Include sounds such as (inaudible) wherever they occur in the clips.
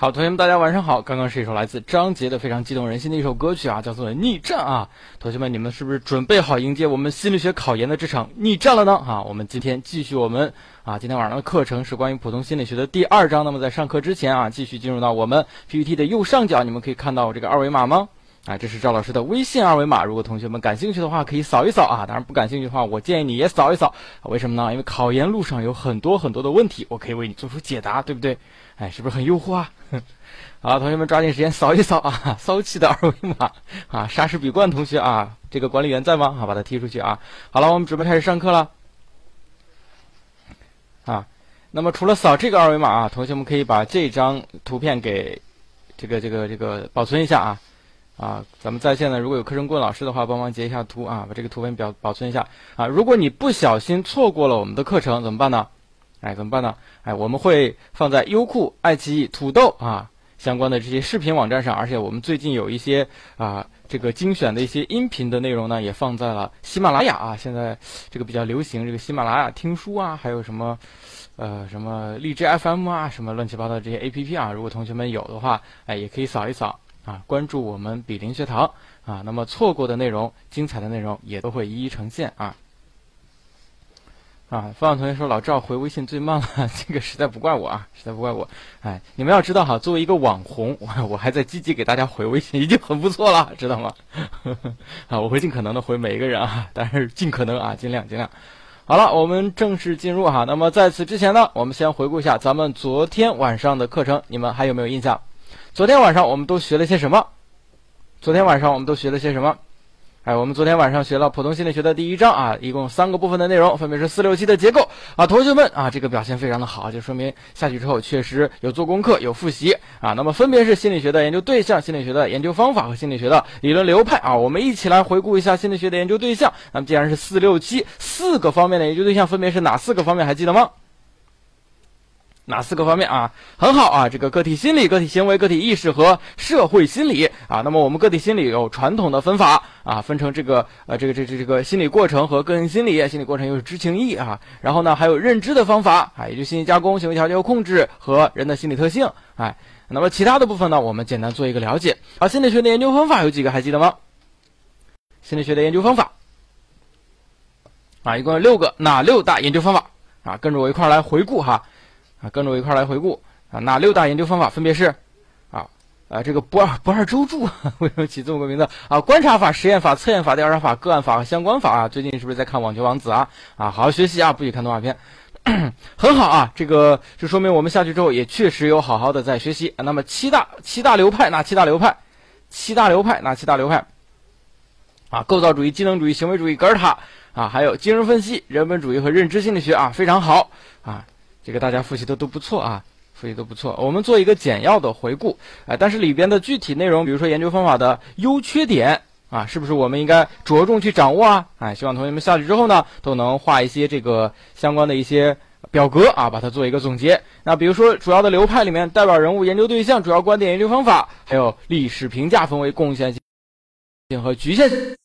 好，同学们，大家晚上好。刚刚是一首来自张杰的非常激动人心的一首歌曲啊，叫做《逆战》啊。同学们，你们是不是准备好迎接我们心理学考研的这场逆战了呢？啊，我们今天继续我们啊，今天晚上的课程是关于普通心理学的第二章。那么在上课之前啊，继续进入到我们 PPT 的右上角，你们可以看到我这个二维码吗？啊，这是赵老师的微信二维码。如果同学们感兴趣的话，可以扫一扫啊。当然不感兴趣的话，我建议你也扫一扫。为什么呢？因为考研路上有很多很多的问题，我可以为你做出解答，对不对？哎，是不是很诱惑啊？(laughs) 好了，同学们抓紧时间扫一扫啊，骚气的二维码啊！莎士比冠同学啊，这个管理员在吗？好，把他踢出去啊！好了，我们准备开始上课了啊。那么除了扫这个二维码啊，同学们可以把这张图片给这个这个这个保存一下啊啊！咱们在线的如果有课程顾问老师的话，帮忙截一下图啊，把这个图片表保存一下啊。如果你不小心错过了我们的课程，怎么办呢？哎，怎么办呢？哎，我们会放在优酷、爱奇艺、土豆啊。相关的这些视频网站上，而且我们最近有一些啊，这个精选的一些音频的内容呢，也放在了喜马拉雅啊。现在这个比较流行，这个喜马拉雅听书啊，还有什么，呃，什么荔枝 FM 啊，什么乱七八糟这些 APP 啊。如果同学们有的话，哎，也可以扫一扫啊，关注我们比邻学堂啊。那么错过的内容、精彩的内容也都会一一呈现啊。啊，方向同学说老赵回微信最慢了，这个实在不怪我啊，实在不怪我。哎，你们要知道哈，作为一个网红，我我还在积极给大家回微信，已经很不错了，知道吗？(laughs) 啊，我会尽可能的回每一个人啊，但是尽可能啊，尽量尽量。好了，我们正式进入哈。那么在此之前呢，我们先回顾一下咱们昨天晚上的课程，你们还有没有印象？昨天晚上我们都学了些什么？昨天晚上我们都学了些什么？哎，我们昨天晚上学了普通心理学的第一章啊，一共三个部分的内容，分别是四六七的结构啊。同学们啊，这个表现非常的好，就说明下去之后确实有做功课、有复习啊。那么分别是心理学的研究对象、心理学的研究方法和心理学的理论流派啊。我们一起来回顾一下心理学的研究对象。那么既然是四六七四个方面的研究对象，分别是哪四个方面？还记得吗？哪四个方面啊？很好啊，这个个体心理、个体行为、个体意识和社会心理啊。那么我们个体心理有传统的分法啊，分成这个呃这个这这这个心理过程和个人心理。心理过程又是知情意啊。然后呢，还有认知的方法啊，也就信息加工、行为调节和控制和人的心理特性。哎，那么其他的部分呢，我们简单做一个了解。啊，心理学的研究方法有几个？还记得吗？心理学的研究方法啊，一共有六个，哪六大研究方法啊？跟着我一块来回顾哈。啊，跟着我一块来回顾啊，哪六大研究方法分别是啊啊，这个不二不二周助为什么起这么个名字啊？观察法、实验法、测验法、调查法、个案法和相关法啊。最近是不是在看《网球王子》啊？啊，好好学习啊，不许看动画片，(clears throat) 很好啊。这个就说明我们下去之后也确实有好好的在学习。那么七大七大流派哪七大流派？七大流派哪七大流派？啊，构造主义、机能主义、行为主义、格尔塔啊，还有精神分析、人本主义和认知心理学啊，非常好啊。这个大家复习的都不错啊，复习都不错。我们做一个简要的回顾，哎，但是里边的具体内容，比如说研究方法的优缺点啊，是不是我们应该着重去掌握啊？哎，希望同学们下去之后呢，都能画一些这个相关的一些表格啊，把它做一个总结。那比如说主要的流派里面，代表人物、研究对象、主要观点、研究方法，还有历史评价，分为贡献性和局限性，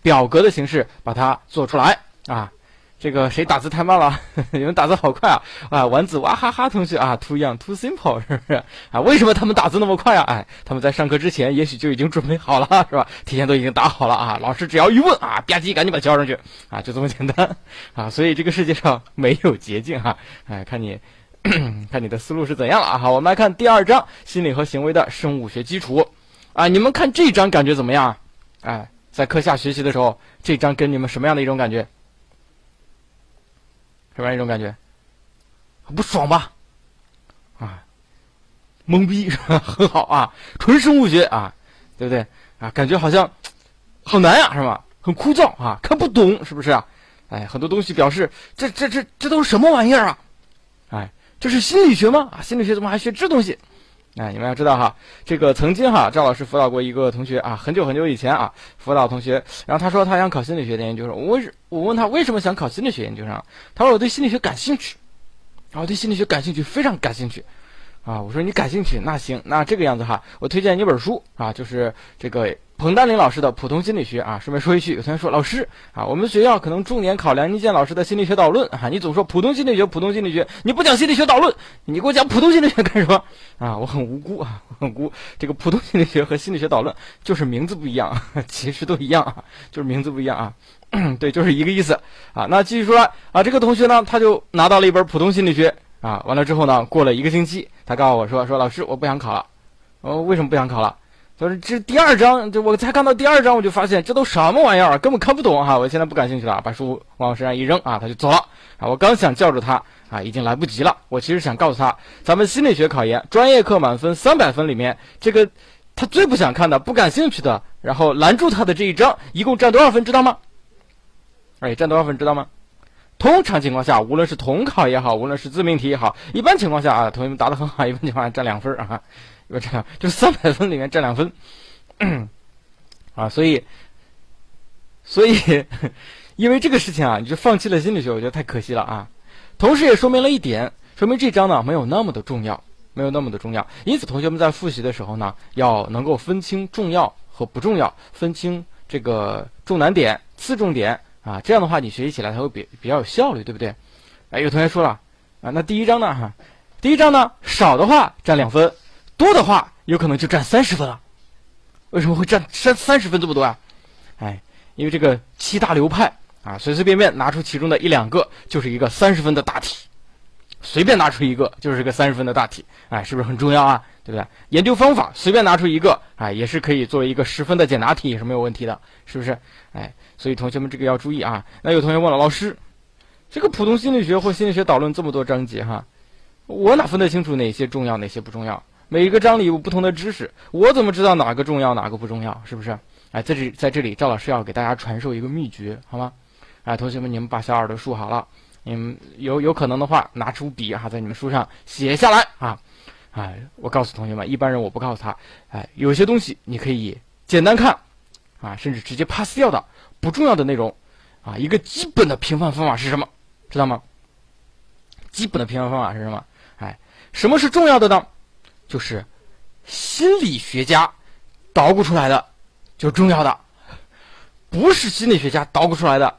表格的形式把它做出来啊。这个谁打字太慢了？(laughs) 你们打字好快啊！啊，丸子哇哈哈同学啊，too young too simple 是不是啊？为什么他们打字那么快啊？哎，他们在上课之前也许就已经准备好了，(laughs) 是吧？提前都已经打好了啊！老师只要一问啊，吧唧赶紧把它交上去啊，就这么简单啊！所以这个世界上没有捷径哈！哎，看你 (clears throat) 看你的思路是怎样了啊？好，我们来看第二章心理和行为的生物学基础啊！你们看这章感觉怎么样？哎，在课下学习的时候，这章跟你们什么样的一种感觉？什么样一种感觉？不爽吧？啊，懵逼是吧？(laughs) 很好啊，纯生物学啊，对不对啊？感觉好像好难呀，是吧？很枯燥啊，看不懂是不是啊？哎，很多东西表示这这这这都是什么玩意儿啊？哎，这是心理学吗？啊，心理学怎么还学这东西？哎，你们要知道哈，这个曾经哈，赵老师辅导过一个同学啊，很久很久以前啊，辅导同学，然后他说他想考心理学的研究生，我我问他为什么想考心理学研究生，他说我对心理学感兴趣，啊，我对心理学感兴趣，非常感兴趣，啊，我说你感兴趣，那行，那这个样子哈，我推荐你一本书啊，就是这个彭丹林老师的普通心理学啊，顺便说一句，有同学说老师啊，我们学校可能重点考梁金建老师的心理学导论啊，你总说普通心理学，普通心理学，你不讲心理学导论，你给我讲普通心理学干什么啊？我很无辜啊，我很无辜。这个普通心理学和心理学导论就是名字不一样，(laughs) 其实都一样啊，就是名字不一样啊。(clears throat) 对，就是一个意思啊。那继续说啊，这个同学呢，他就拿到了一本普通心理学啊，完了之后呢，过了一个星期，他告诉我说说老师，我不想考了。哦，为什么不想考了？就是这第二章，就我才看到第二章，我就发现这都什么玩意儿，根本看不懂哈！我现在不感兴趣了，把书往我身上一扔啊，他就走了啊！我刚想叫住他啊，已经来不及了。我其实想告诉他，咱们心理学考研专业课满分三百分里面，这个他最不想看的、不感兴趣的，然后拦住他的这一章，一共占多少分，知道吗？哎，占多少分，知道吗？通常情况下，无论是统考也好，无论是自命题也好，一般情况下啊，同学们答得很好，一般情况下占两分啊。不这样，就三百分里面占两分，啊，所以，所以，因为这个事情啊，你就放弃了心理学，我觉得太可惜了啊。同时也说明了一点，说明这章呢没有那么的重要，没有那么的重要。因此，同学们在复习的时候呢，要能够分清重要和不重要，分清这个重难点、次重点啊，这样的话你学习起来才会比比较有效率，对不对？哎，有同学说了啊，那第一章呢？哈，第一章呢少的话占两分。多的话，有可能就占三十分了。为什么会占三三十分这么多啊？哎，因为这个七大流派啊，随随便便拿出其中的一两个，就是一个三十分的大题；随便拿出一个，就是个三十分的大题。哎，是不是很重要啊？对不对？研究方法随便拿出一个，哎，也是可以作为一个十分的简答题，也是没有问题的，是不是？哎，所以同学们这个要注意啊。那有同学问了，老师，这个普通心理学或心理学导论这么多章节哈，我哪分得清楚哪些重要，哪些不重要？每一个章里有不同的知识，我怎么知道哪个重要哪个不重要？是不是？哎，在这在这里，赵老师要给大家传授一个秘诀，好吗？哎，同学们，你们把小耳朵竖好了，你们有有可能的话，拿出笔哈，在你们书上写下来啊！哎，我告诉同学们，一般人我不告诉他，哎，有些东西你可以简单看，啊，甚至直接 pass 掉的不重要的内容，啊，一个基本的评判方法是什么？知道吗？基本的评判方法是什么？哎，什么是重要的呢？就是心理学家捣鼓出来的，就是重要的；不是心理学家捣鼓出来的，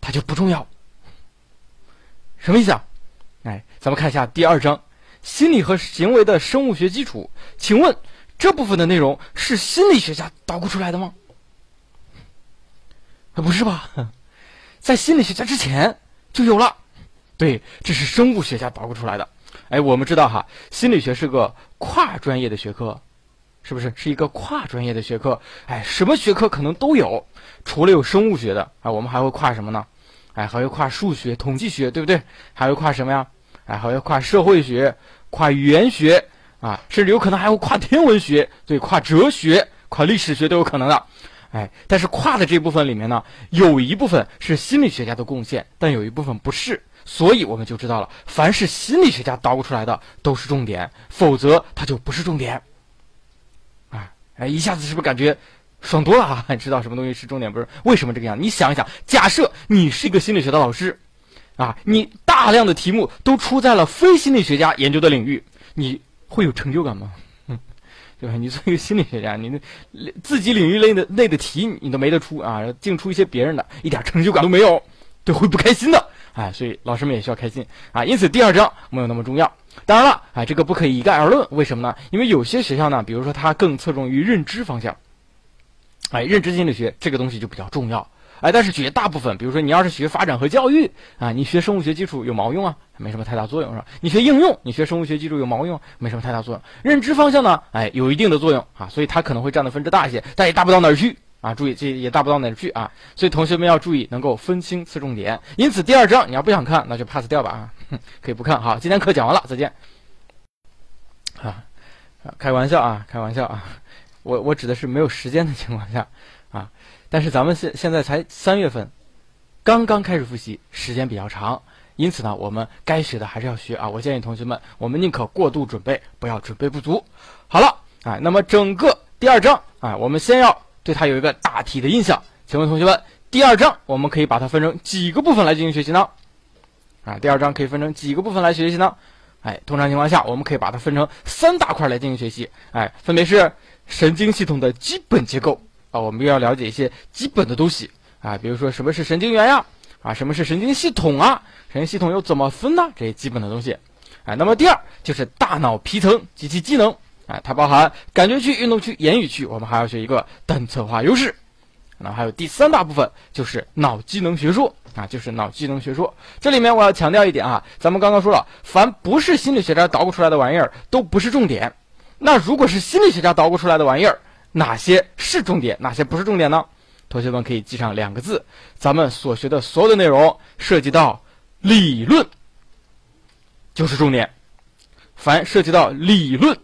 它就不重要。什么意思啊？哎，咱们看一下第二章“心理和行为的生物学基础”。请问这部分的内容是心理学家捣鼓出来的吗？不是吧？在心理学家之前就有了。对，这是生物学家捣鼓出来的。哎，我们知道哈，心理学是个跨专业的学科，是不是？是一个跨专业的学科。哎，什么学科可能都有，除了有生物学的啊，我们还会跨什么呢？哎，还会跨数学、统计学，对不对？还会跨什么呀？哎，还会跨社会学、跨语言学啊，甚至有可能还会跨天文学，对，跨哲学、跨历史学都有可能的。哎，但是跨的这部分里面呢，有一部分是心理学家的贡献，但有一部分不是。所以我们就知道了，凡是心理学家捣鼓出来的都是重点，否则它就不是重点。啊，哎，一下子是不是感觉爽多了啊？(laughs) 知道什么东西是重点不是？为什么这个样？你想一想，假设你是一个心理学的老师，啊，你大量的题目都出在了非心理学家研究的领域，你会有成就感吗？(laughs) 对吧？你作为一个心理学家，你那自己领域内的内的题你都没得出啊，净出一些别人的，一点成就感都没有，对，会不开心的。哎，所以老师们也需要开心啊！因此第二章没有那么重要。当然了，哎，这个不可以一概而论。为什么呢？因为有些学校呢，比如说它更侧重于认知方向，哎，认知心理学这个东西就比较重要。哎，但是绝大部分，比如说你要是学发展和教育啊，你学生物学基础有毛用啊？没什么太大作用是吧？你学应用，你学生物学基础有毛用？没什么太大作用。认知方向呢，哎，有一定的作用啊，所以它可能会占的分值大一些，但也大不到哪儿去。啊，注意，这也大不到哪去啊，所以同学们要注意，能够分清侧重点。因此，第二章你要不想看，那就 pass 掉吧啊，(laughs) 可以不看。好，今天课讲完了，再见。啊，开玩笑啊，开玩笑啊，我我指的是没有时间的情况下啊。但是咱们现现在才三月份，刚刚开始复习，时间比较长，因此呢，我们该学的还是要学啊。我建议同学们，我们宁可过度准备，不要准备不足。好了，啊，那么整个第二章啊，我们先要。对它有一个大体的印象，请问同学们，第二章我们可以把它分成几个部分来进行学习呢？啊，第二章可以分成几个部分来学习呢？哎，通常情况下，我们可以把它分成三大块来进行学习。哎，分别是神经系统的基本结构，啊，我们又要了解一些基本的东西啊，比如说什么是神经元呀，啊，什么是神经系统啊，神经系统又怎么分呢？这些基本的东西。哎，那么第二就是大脑皮层及其机能，哎，它包含感觉区、运动区、言语区，我们还要学一个单侧化优势。那还有第三大部分就是脑机能学说啊，就是脑机能学说。这里面我要强调一点啊，咱们刚刚说了，凡不是心理学家捣鼓出来的玩意儿都不是重点。那如果是心理学家捣鼓出来的玩意儿，哪些是重点，哪些不是重点呢？同学们可以记上两个字：咱们所学的所有的内容涉及到理论。就是重点，凡涉及到理论，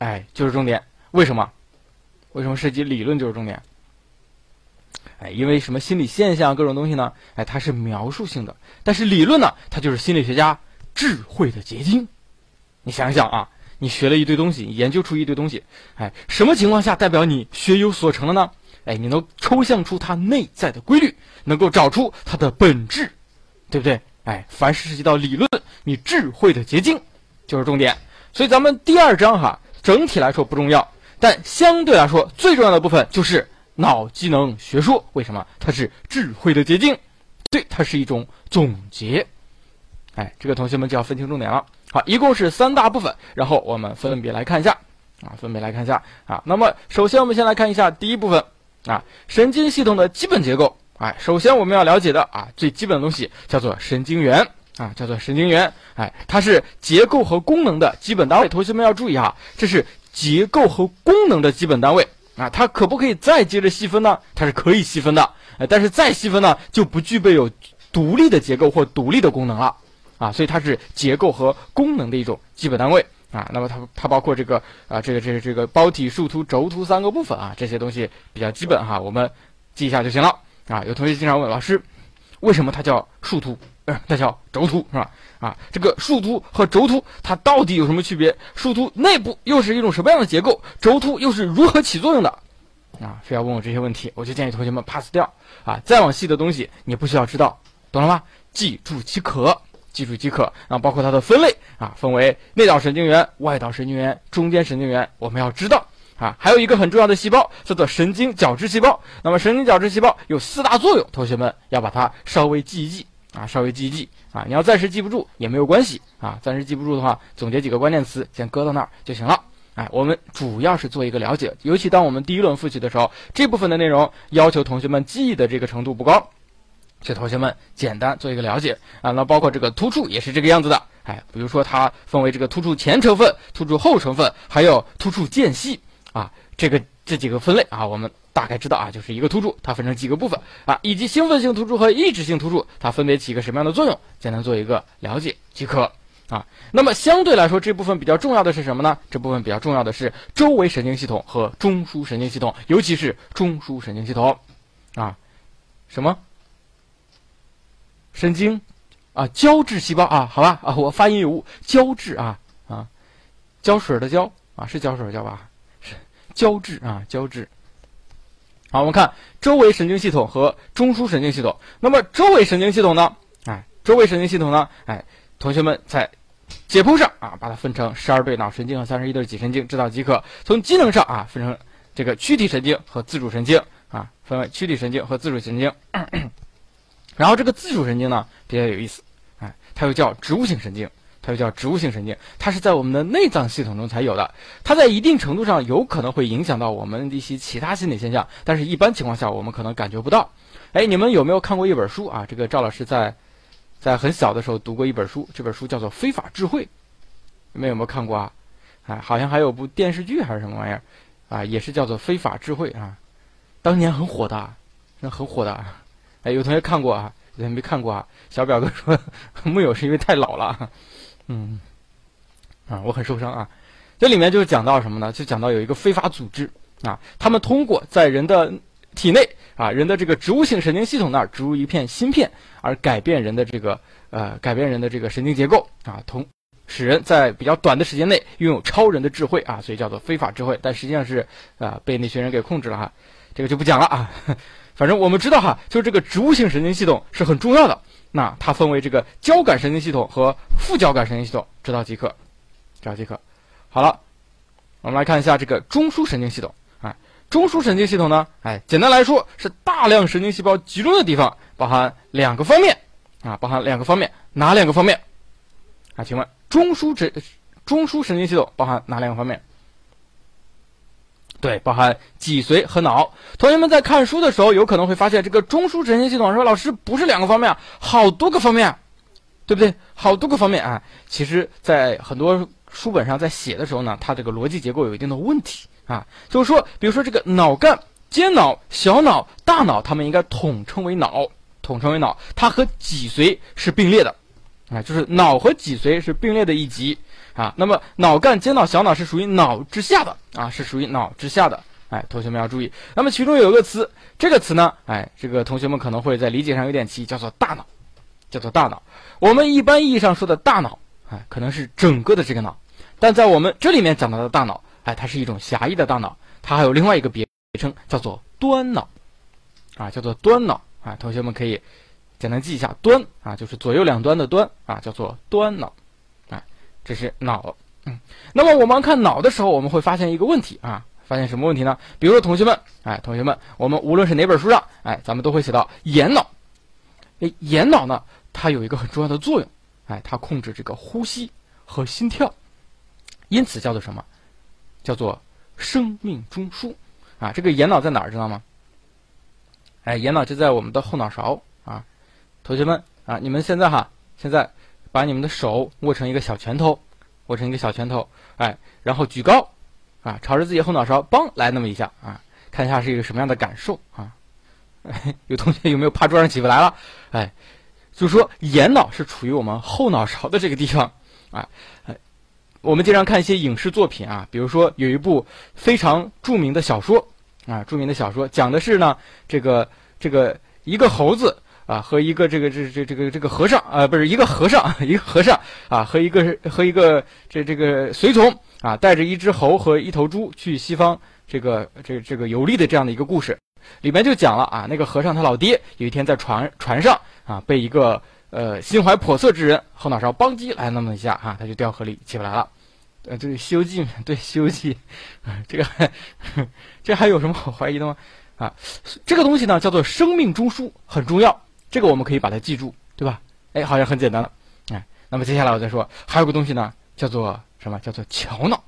哎，就是重点。为什么？为什么涉及理论就是重点？哎，因为什么心理现象各种东西呢？哎，它是描述性的，但是理论呢，它就是心理学家智慧的结晶。你想想啊，你学了一堆东西，研究出一堆东西，哎，什么情况下代表你学有所成了呢？哎，你能抽象出它内在的规律，能够找出它的本质，对不对？哎，凡是涉及到理论，你智慧的结晶就是重点。所以咱们第二章哈，整体来说不重要，但相对来说最重要的部分就是脑机能学说。为什么？它是智慧的结晶，对，它是一种总结。哎，这个同学们就要分清重点了。好，一共是三大部分，然后我们分别来看一下啊，分别来看一下啊。那么首先我们先来看一下第一部分啊，神经系统的基本结构。哎，首先我们要了解的啊，最基本的东西叫做神经元啊，叫做神经元。哎，它是结构和功能的基本单位。同学们要注意哈，这是结构和功能的基本单位啊。它可不可以再接着细分呢？它是可以细分的。哎，但是再细分呢，就不具备有独立的结构或独立的功能了啊。所以它是结构和功能的一种基本单位啊。那么它它包括这个啊，这个这个这个胞体、树突、轴突三个部分啊。这些东西比较基本哈，我们记一下就行了。啊，有同学经常问老师，为什么它叫树突，呃，它叫轴突，是吧？啊，这个树突和轴突它到底有什么区别？树突内部又是一种什么样的结构？轴突又是如何起作用的？啊，非要问我这些问题，我就建议同学们 pass 掉。啊，再往细的东西你不需要知道，懂了吗？记住即可，记住即可。啊包括它的分类啊，分为内导神经元、外导神经元、中间神经元，我们要知道。啊，还有一个很重要的细胞叫做神经角质细胞。那么神经角质细胞有四大作用，同学们要把它稍微记一记啊，稍微记一记啊。你要暂时记不住也没有关系啊，暂时记不住的话，总结几个关键词，先搁到那儿就行了。哎，我们主要是做一个了解，尤其当我们第一轮复习的时候，这部分的内容要求同学们记忆的这个程度不高，所以同学们简单做一个了解啊。那包括这个突触也是这个样子的，哎，比如说它分为这个突触前成分、突触后成分，还有突触间隙。啊，这个这几个分类啊，我们大概知道啊，就是一个突触，它分成几个部分啊，以及兴奋性突触和抑制性突触，它分别起一个什么样的作用，简单做一个了解即可啊。那么相对来说，这部分比较重要的是什么呢？这部分比较重要的是周围神经系统和中枢神经系统，尤其是中枢神经系统啊，什么神经啊，胶质细胞啊，好吧啊，我发音有误，胶质啊啊，胶水的胶啊，是胶水胶吧？是胶质啊，胶质。好，我们看周围神经系统和中枢神经系统。那么周围神经系统呢？哎，周围神经系统呢？哎，同学们在解剖上啊，把它分成十二对脑神经和三十一对脊神经，知道即可。从机能上啊，分成这个躯体神经和自主神经啊，分为躯体神经和自主神经。(coughs) 然后这个自主神经呢，比较有意思，哎，它又叫植物性神经。它又叫植物性神经，它是在我们的内脏系统中才有的。它在一定程度上有可能会影响到我们的一些其他心理现象，但是一般情况下我们可能感觉不到。哎，你们有没有看过一本书啊？这个赵老师在在很小的时候读过一本书，这本书叫做《非法智慧》，你们有没有看过啊？哎，好像还有部电视剧还是什么玩意儿啊？也是叫做《非法智慧》啊，当年很火的，那很火的。哎，有同学看过啊？有同学没看过啊？小表哥说 (laughs) 木有是因为太老了。嗯，啊，我很受伤啊。这里面就是讲到什么呢？就讲到有一个非法组织啊，他们通过在人的体内啊，人的这个植物性神经系统那儿植入一片芯片，而改变人的这个呃，改变人的这个神经结构啊，同使人在比较短的时间内拥有超人的智慧啊，所以叫做非法智慧。但实际上是啊，被那群人给控制了哈。这个就不讲了啊。反正我们知道哈，就是这个植物性神经系统是很重要的。那它分为这个交感神经系统和副交感神经系统，知道即可，知道即可。好了，我们来看一下这个中枢神经系统啊。中枢神经系统呢？哎，简单来说是大量神经细胞集中的地方，包含两个方面啊，包含两个方面，哪两个方面？啊，请问中枢神中枢神经系统包含哪两个方面？对，包含脊髓和脑。同学们在看书的时候，有可能会发现这个中枢神经系统说：“老师不是两个方面，好多个方面，对不对？好多个方面啊。”其实，在很多书本上在写的时候呢，它这个逻辑结构有一定的问题啊。就是说，比如说这个脑干、间脑、小脑、大脑，它们应该统称为脑，统称为脑。它和脊髓是并列的啊，就是脑和脊髓是并列的一级。啊，那么脑干、间脑、小脑是属于脑之下的啊，是属于脑之下的。哎，同学们要注意。那么其中有一个词，这个词呢，哎，这个同学们可能会在理解上有点歧义，叫做大脑，叫做大脑。我们一般意义上说的大脑，哎，可能是整个的这个脑，但在我们这里面讲到的大脑，哎，它是一种狭义的大脑，它还有另外一个别称，叫做端脑，啊，叫做端脑。啊，同学们可以简单记一下，端啊，就是左右两端的端啊，叫做端脑。这是脑，嗯，那么我们看脑的时候，我们会发现一个问题啊，发现什么问题呢？比如说，同学们，哎，同学们，我们无论是哪本书上，哎，咱们都会写到眼脑，哎，眼脑呢，它有一个很重要的作用，哎，它控制这个呼吸和心跳，因此叫做什么？叫做生命中枢，啊，这个眼脑在哪儿知道吗？哎，眼脑就在我们的后脑勺啊，同学们啊，你们现在哈，现在。把你们的手握成一个小拳头，握成一个小拳头，哎，然后举高，啊，朝着自己后脑勺，梆来那么一下，啊，看一下是一个什么样的感受啊？(laughs) 有同学有没有趴桌上起不来了？哎，就说眼脑是处于我们后脑勺的这个地方，啊，哎，我们经常看一些影视作品啊，比如说有一部非常著名的小说啊，著名的小说讲的是呢，这个这个一个猴子。啊，和一个这个这这这个这个和尚啊，不是一个和尚，一个和尚啊，和一个和一个这这个随从啊，带着一只猴和一头猪去西方这个这这个游历的这样的一个故事，里面就讲了啊，那个和尚他老爹有一天在船船上啊，被一个呃心怀叵测之人后脑勺邦叽来那么一下啊，他就掉河里起不来了。呃，这个《西游记》对《西游记》，这个这还有什么好怀疑的吗？啊，这个东西呢叫做生命中枢，很重要。这个我们可以把它记住，对吧？哎，好像很简单了。哎，那么接下来我再说，还有个东西呢，叫做什么？叫做桥脑，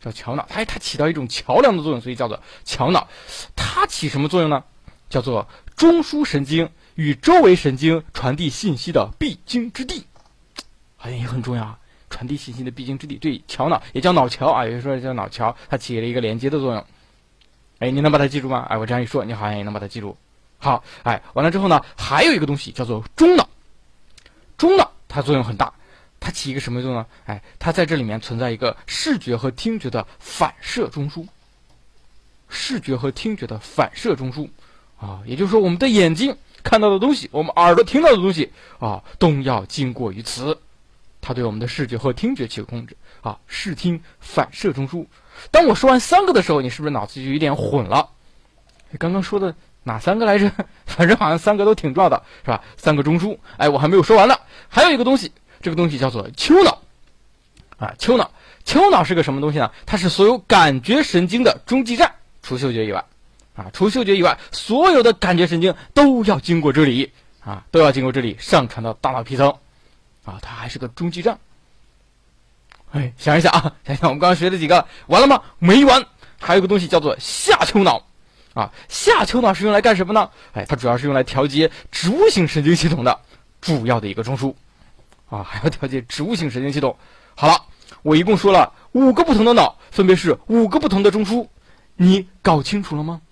叫桥脑。它它起到一种桥梁的作用，所以叫做桥脑。它起什么作用呢？叫做中枢神经与周围神经传递信息的必经之地，好像也很重要啊。传递信息的必经之地，对，桥脑也叫脑桥啊，有人说叫脑桥，它起了一个连接的作用。哎，你能把它记住吗？哎，我这样一说，你好像也能把它记住。好，哎，完了之后呢，还有一个东西叫做中脑，中脑它作用很大，它起一个什么作用呢？哎，它在这里面存在一个视觉和听觉的反射中枢，视觉和听觉的反射中枢，啊，也就是说我们的眼睛看到的东西，我们耳朵听到的东西，啊，都要经过于此，它对我们的视觉和听觉起控制，啊，视听反射中枢。当我说完三个的时候，你是不是脑子就有点混了？刚刚说的。哪三个来着？(laughs) 反正好像三个都挺重要的，是吧？三个中枢。哎，我还没有说完呢。还有一个东西，这个东西叫做丘脑。啊，丘脑，丘脑是个什么东西呢？它是所有感觉神经的中继站，除嗅觉以外，啊，除嗅觉以外，所有的感觉神经都要经过这里，啊，都要经过这里上传到大脑皮层，啊，它还是个中继站。哎，想一想啊，想想我们刚刚学的几个，完了吗？没完，还有个东西叫做下丘脑。啊，下丘脑是用来干什么呢？哎，它主要是用来调节植物性神经系统的主要的一个中枢，啊，还要调节植物性神经系统。好了，我一共说了五个不同的脑，分别是五个不同的中枢，你搞清楚了吗？(laughs)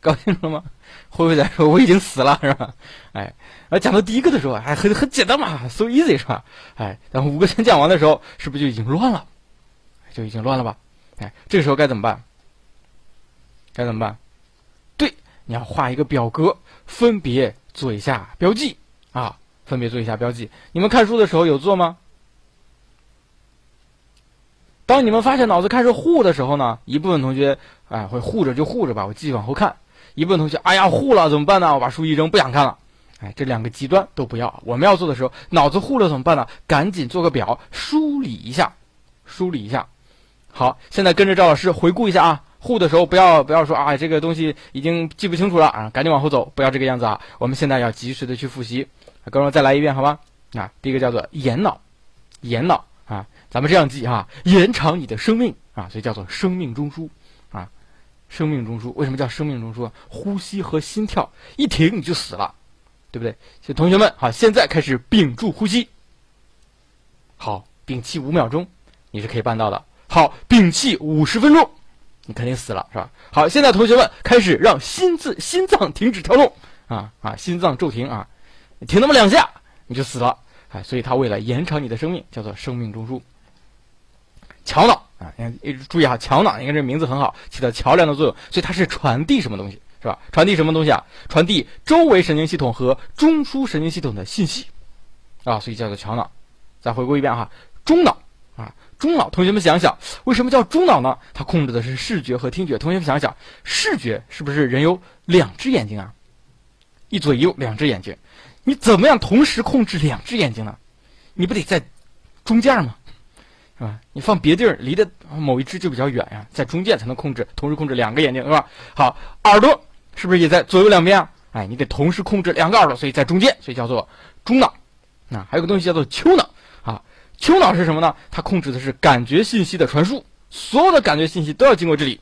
搞清楚了吗？会不会在说我已经死了是吧？哎，啊，讲到第一个的时候还很很简单嘛，so easy 是吧？哎，等五个全讲完的时候，是不是就已经乱了？就已经乱了吧？哎，这个时候该怎么办？该怎么办？对，你要画一个表格，分别做一下标记啊，分别做一下标记。你们看书的时候有做吗？当你们发现脑子开始糊的时候呢，一部分同学哎会糊着就糊着吧，我继续往后看；一部分同学哎呀糊了怎么办呢？我把书一扔，不想看了。哎，这两个极端都不要。我们要做的时候，脑子糊了怎么办呢？赶紧做个表，梳理一下，梳理一下。好，现在跟着赵老师回顾一下啊。护的时候不要不要说啊，这个东西已经记不清楚了啊，赶紧往后走，不要这个样子啊。我们现在要及时的去复习，跟我再来一遍好吗？啊，第一个叫做延脑，延脑啊，咱们这样记哈，延长你的生命啊，所以叫做生命中枢啊，生命中枢为什么叫生命中枢？呼吸和心跳一停你就死了，对不对？所以同学们好，现在开始屏住呼吸，好，屏气五秒钟，你是可以办到的。好，屏气五十分钟。你肯定死了，是吧？好，现在同学们开始让心字心脏停止跳动啊啊，心脏骤停啊，停那么两下你就死了，哎，所以它为了延长你的生命，叫做生命中枢。桥脑啊，你看，注意哈，桥脑，你看这名字很好，起到桥梁的作用，所以它是传递什么东西，是吧？传递什么东西啊？传递周围神经系统和中枢神经系统的信息啊，所以叫做桥脑。再回顾一遍哈，中脑啊。中脑，同学们想想，为什么叫中脑呢？它控制的是视觉和听觉。同学们想想，视觉是不是人有两只眼睛啊？一左一右两只眼睛，你怎么样同时控制两只眼睛呢？你不得在中间吗？是吧？你放别地儿，离的某一只就比较远呀，在中间才能控制，同时控制两个眼睛，是吧？好，耳朵是不是也在左右两边啊？哎，你得同时控制两个耳朵，所以在中间，所以叫做中脑。啊，还有个东西叫做丘脑。丘脑是什么呢？它控制的是感觉信息的传输，所有的感觉信息都要经过这里，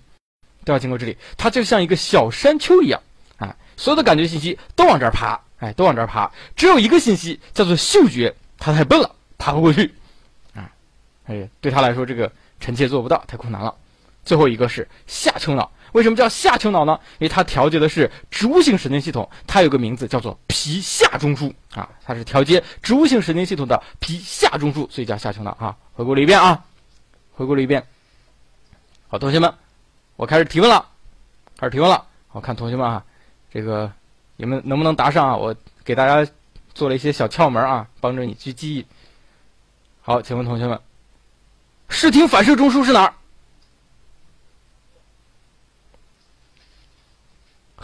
都要经过这里。它就像一个小山丘一样，啊，所有的感觉信息都往这儿爬，哎，都往这儿爬。只有一个信息叫做嗅觉，它太笨了，爬不过去，啊，哎，对他来说这个臣妾做不到，太困难了。最后一个是下丘脑。为什么叫下丘脑呢？因为它调节的是植物性神经系统，它有个名字叫做皮下中枢啊，它是调节植物性神经系统的皮下中枢，所以叫下丘脑啊。回顾了一遍啊，回顾了一遍。好，同学们，我开始提问了，开始提问了。我看同学们啊，这个你们能不能答上啊？我给大家做了一些小窍门啊，帮助你去记忆。好，请问同学们，视听反射中枢是哪儿？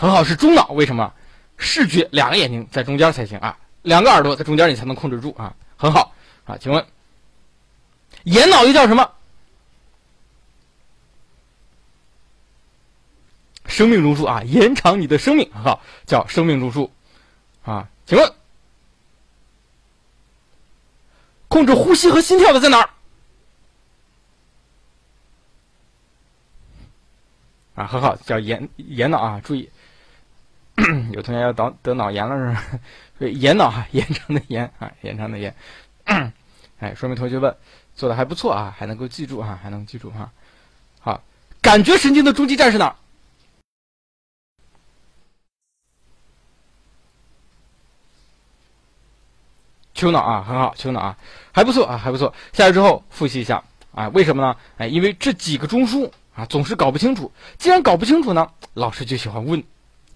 很好，是中脑。为什么？视觉两个眼睛在中间才行啊，两个耳朵在中间你才能控制住啊。很好啊，请问，延脑又叫什么？生命中枢啊，延长你的生命，很好，叫生命中枢啊。请问，控制呼吸和心跳的在哪儿？啊，很好，叫延延脑啊，注意。(clears throat) 有同学要得得脑炎了是吧？(laughs) 所以延脑哈，(laughs) 延长的延啊，延长的延。(clears throat) 哎，说明同学们做的还不错啊，还能够记住哈，还能记住哈。好，感觉神经的中继站是哪儿？丘脑啊，很好，丘脑啊，还不错啊，还不错。下来之后复习一下啊，为什么呢？哎，因为这几个中枢啊总是搞不清楚。既然搞不清楚呢，老师就喜欢问。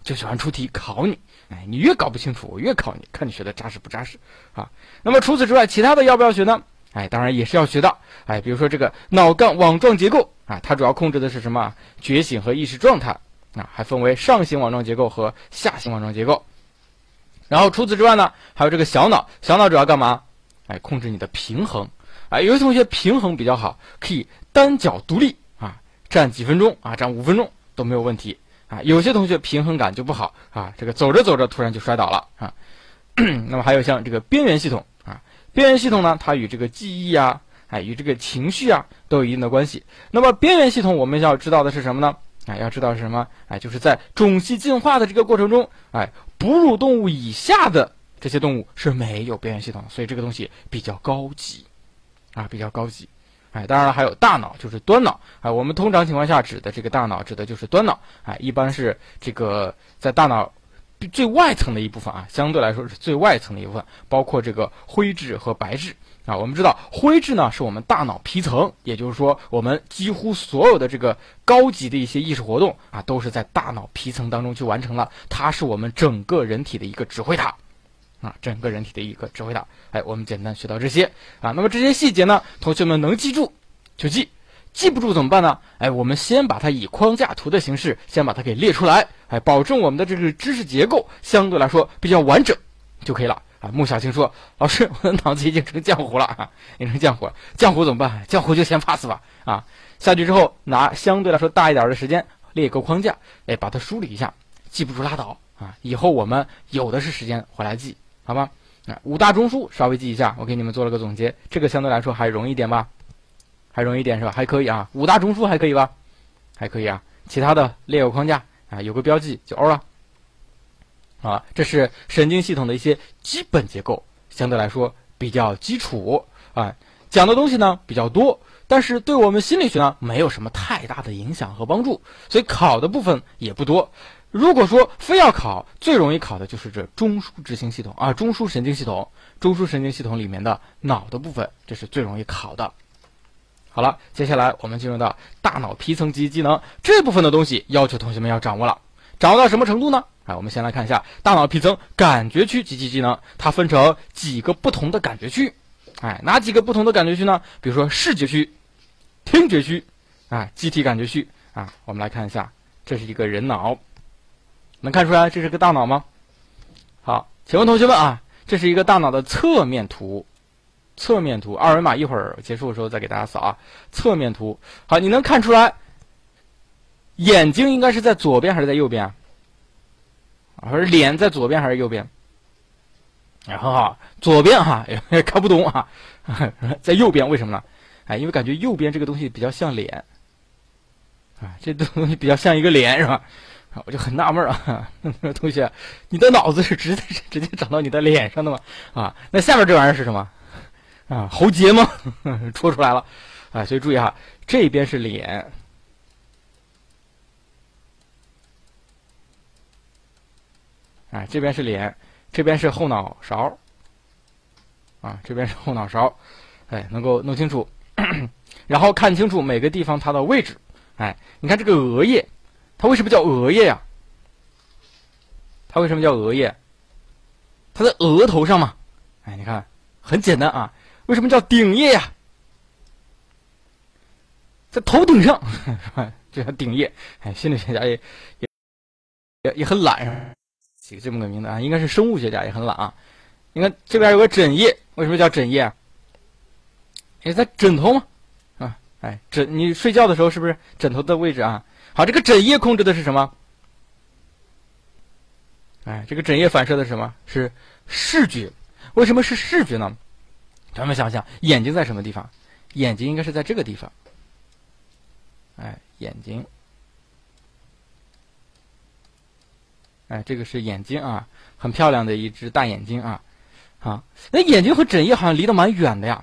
就喜欢出题考你，哎，你越搞不清楚，我越考你，看你学的扎实不扎实啊。那么除此之外，其他的要不要学呢？哎，当然也是要学的。哎，比如说这个脑干网状结构啊，它主要控制的是什么？觉醒和意识状态啊，还分为上行网状结构和下行网状结构。然后除此之外呢，还有这个小脑，小脑主要干嘛？哎，控制你的平衡。哎，有些同学平衡比较好，可以单脚独立啊，站几分钟啊，站五分钟都没有问题。啊，有些同学平衡感就不好啊，这个走着走着突然就摔倒了啊。(clears throat) 那么还有像这个边缘系统啊，边缘系统呢，它与这个记忆啊，哎，与这个情绪啊都有一定的关系。那么边缘系统我们要知道的是什么呢？哎，要知道是什么？哎，就是在种系进化的这个过程中，哎，哺乳动物以下的这些动物是没有边缘系统，所以这个东西比较高级啊，比较高级。哎，当然了，还有大脑，就是端脑。哎，我们通常情况下指的这个大脑，指的就是端脑。哎，一般是这个在大脑最外层的一部分啊，相对来说是最外层的一部分，包括这个灰质和白质。啊，我们知道灰质呢是我们大脑皮层，也就是说，我们几乎所有的这个高级的一些意识活动啊，都是在大脑皮层当中去完成了。它是我们整个人体的一个指挥塔。啊，整个人体的一个指挥塔。哎，我们简单学到这些啊。那么这些细节呢，同学们能记住就记，记不住怎么办呢？哎，我们先把它以框架图的形式先把它给列出来，哎，保证我们的这个知识结构相对来说比较完整就可以了。啊。穆小青说：“老师，(laughs) 我的脑子已经成浆糊了啊，已经成浆糊了。浆糊怎么办？浆糊就先 pass 吧啊。下去之后，拿相对来说大一点的时间列一个框架，哎，把它梳理一下，记不住拉倒啊。以后我们有的是时间回来记，好吧？啊，五大中枢稍微记一下，我给你们做了个总结，这个相对来说还容易点吧？还容易点是吧？还可以啊，五大中枢还可以吧？还可以啊，其他的列个框架啊，有个标记就 O 了。啊，这是神经系统的一些基本结构，相对来说比较基础啊。讲的东西呢比较多，但是对我们心理学呢没有什么太大的影响和帮助，所以考的部分也不多。如果说非要考，最容易考的就是这中枢执行系统啊，中枢神经系统，中枢神经系统里面的脑的部分，这是最容易考的。好了，接下来我们进入到大脑皮层及机能这部分的东西，要求同学们要掌握了。掌握到什么程度呢？哎，我们先来看一下大脑皮层感觉区及其机能，它分成几个不同的感觉区。哎，哪几个不同的感觉区呢？比如说视觉区、听觉区、啊，机体感觉区啊。我们来看一下，这是一个人脑，能看出来这是个大脑吗？好，请问同学们啊，这是一个大脑的侧面图，侧面图，二维码一会儿结束的时候再给大家扫啊。侧面图，好，你能看出来？眼睛应该是在左边还是在右边啊？或者脸在左边还是右边？很好，左边哈，也 (laughs) 看不懂啊，(laughs) 在右边，为什么呢？哎，因为感觉右边这个东西比较像脸，啊，这东西比较像一个脸是吧？我就很纳闷啊，(laughs) 同学，你的脑子是直接 (laughs) 直接长到你的脸上的吗？啊，那下面这玩意儿是什么？啊，喉结吗？(laughs) 戳出来了，啊，所以注意哈，这边是脸。哎，这边是脸，这边是后脑勺，啊，这边是后脑勺，哎，能够弄清楚，(coughs) 然后看清楚每个地方它的位置。哎，你看这个额叶，它为什么叫额叶呀？它为什么叫额叶？它在额头上嘛。哎，你看，很简单啊。为什么叫顶叶呀？在头顶上，是吧？这叫顶叶。哎，心理学家也也也也很懒。起这么个名字啊，应该是生物学家也很懒啊。你看这边有个枕叶，为什么叫枕叶啊？因为在枕头嘛，啊，哎，枕你睡觉的时候是不是枕头的位置啊？好，这个枕叶控制的是什么？哎，这个枕叶反射的是什么？是视觉。为什么是视觉呢？咱们想想，眼睛在什么地方？眼睛应该是在这个地方。哎，眼睛。哎，这个是眼睛啊，很漂亮的一只大眼睛啊，啊，那眼睛和枕叶好像离得蛮远的呀，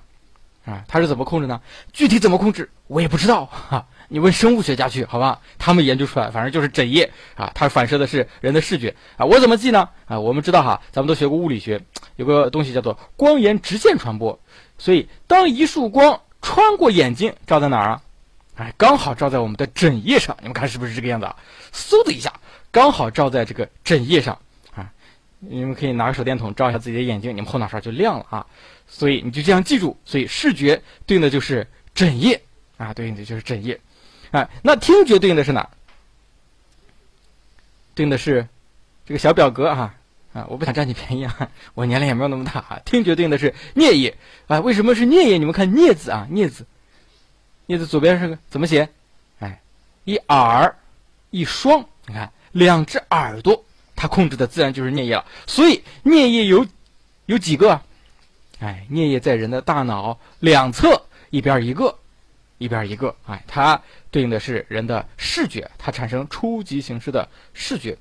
啊，它是怎么控制呢？具体怎么控制我也不知道哈，你问生物学家去，好吧？他们研究出来，反正就是枕叶啊，它反射的是人的视觉啊。我怎么记呢？啊，我们知道哈，咱们都学过物理学，有个东西叫做光沿直线传播，所以当一束光穿过眼睛，照在哪儿啊？哎，刚好照在我们的枕叶上，你们看是不是这个样子啊？嗖的一下。刚好照在这个枕叶上啊，你们可以拿个手电筒照一下自己的眼睛，你们后脑勺就亮了啊。所以你就这样记住，所以视觉对应的就是枕叶啊，对应的就是枕叶。哎，那听觉对应的是哪？对应的是这个小表格啊啊，我不想占你便宜啊，我年龄也没有那么大啊。听觉对应的是颞叶啊，为什么是颞叶？你们看颞字啊，颞字，颞字左边是个怎么写？哎，一耳一双，你看。两只耳朵，它控制的自然就是颞叶了。所以颞叶有有几个？哎，颞叶在人的大脑两侧，一边一个，一边一个。哎，它对应的是人的视觉，它产生初级形式的视觉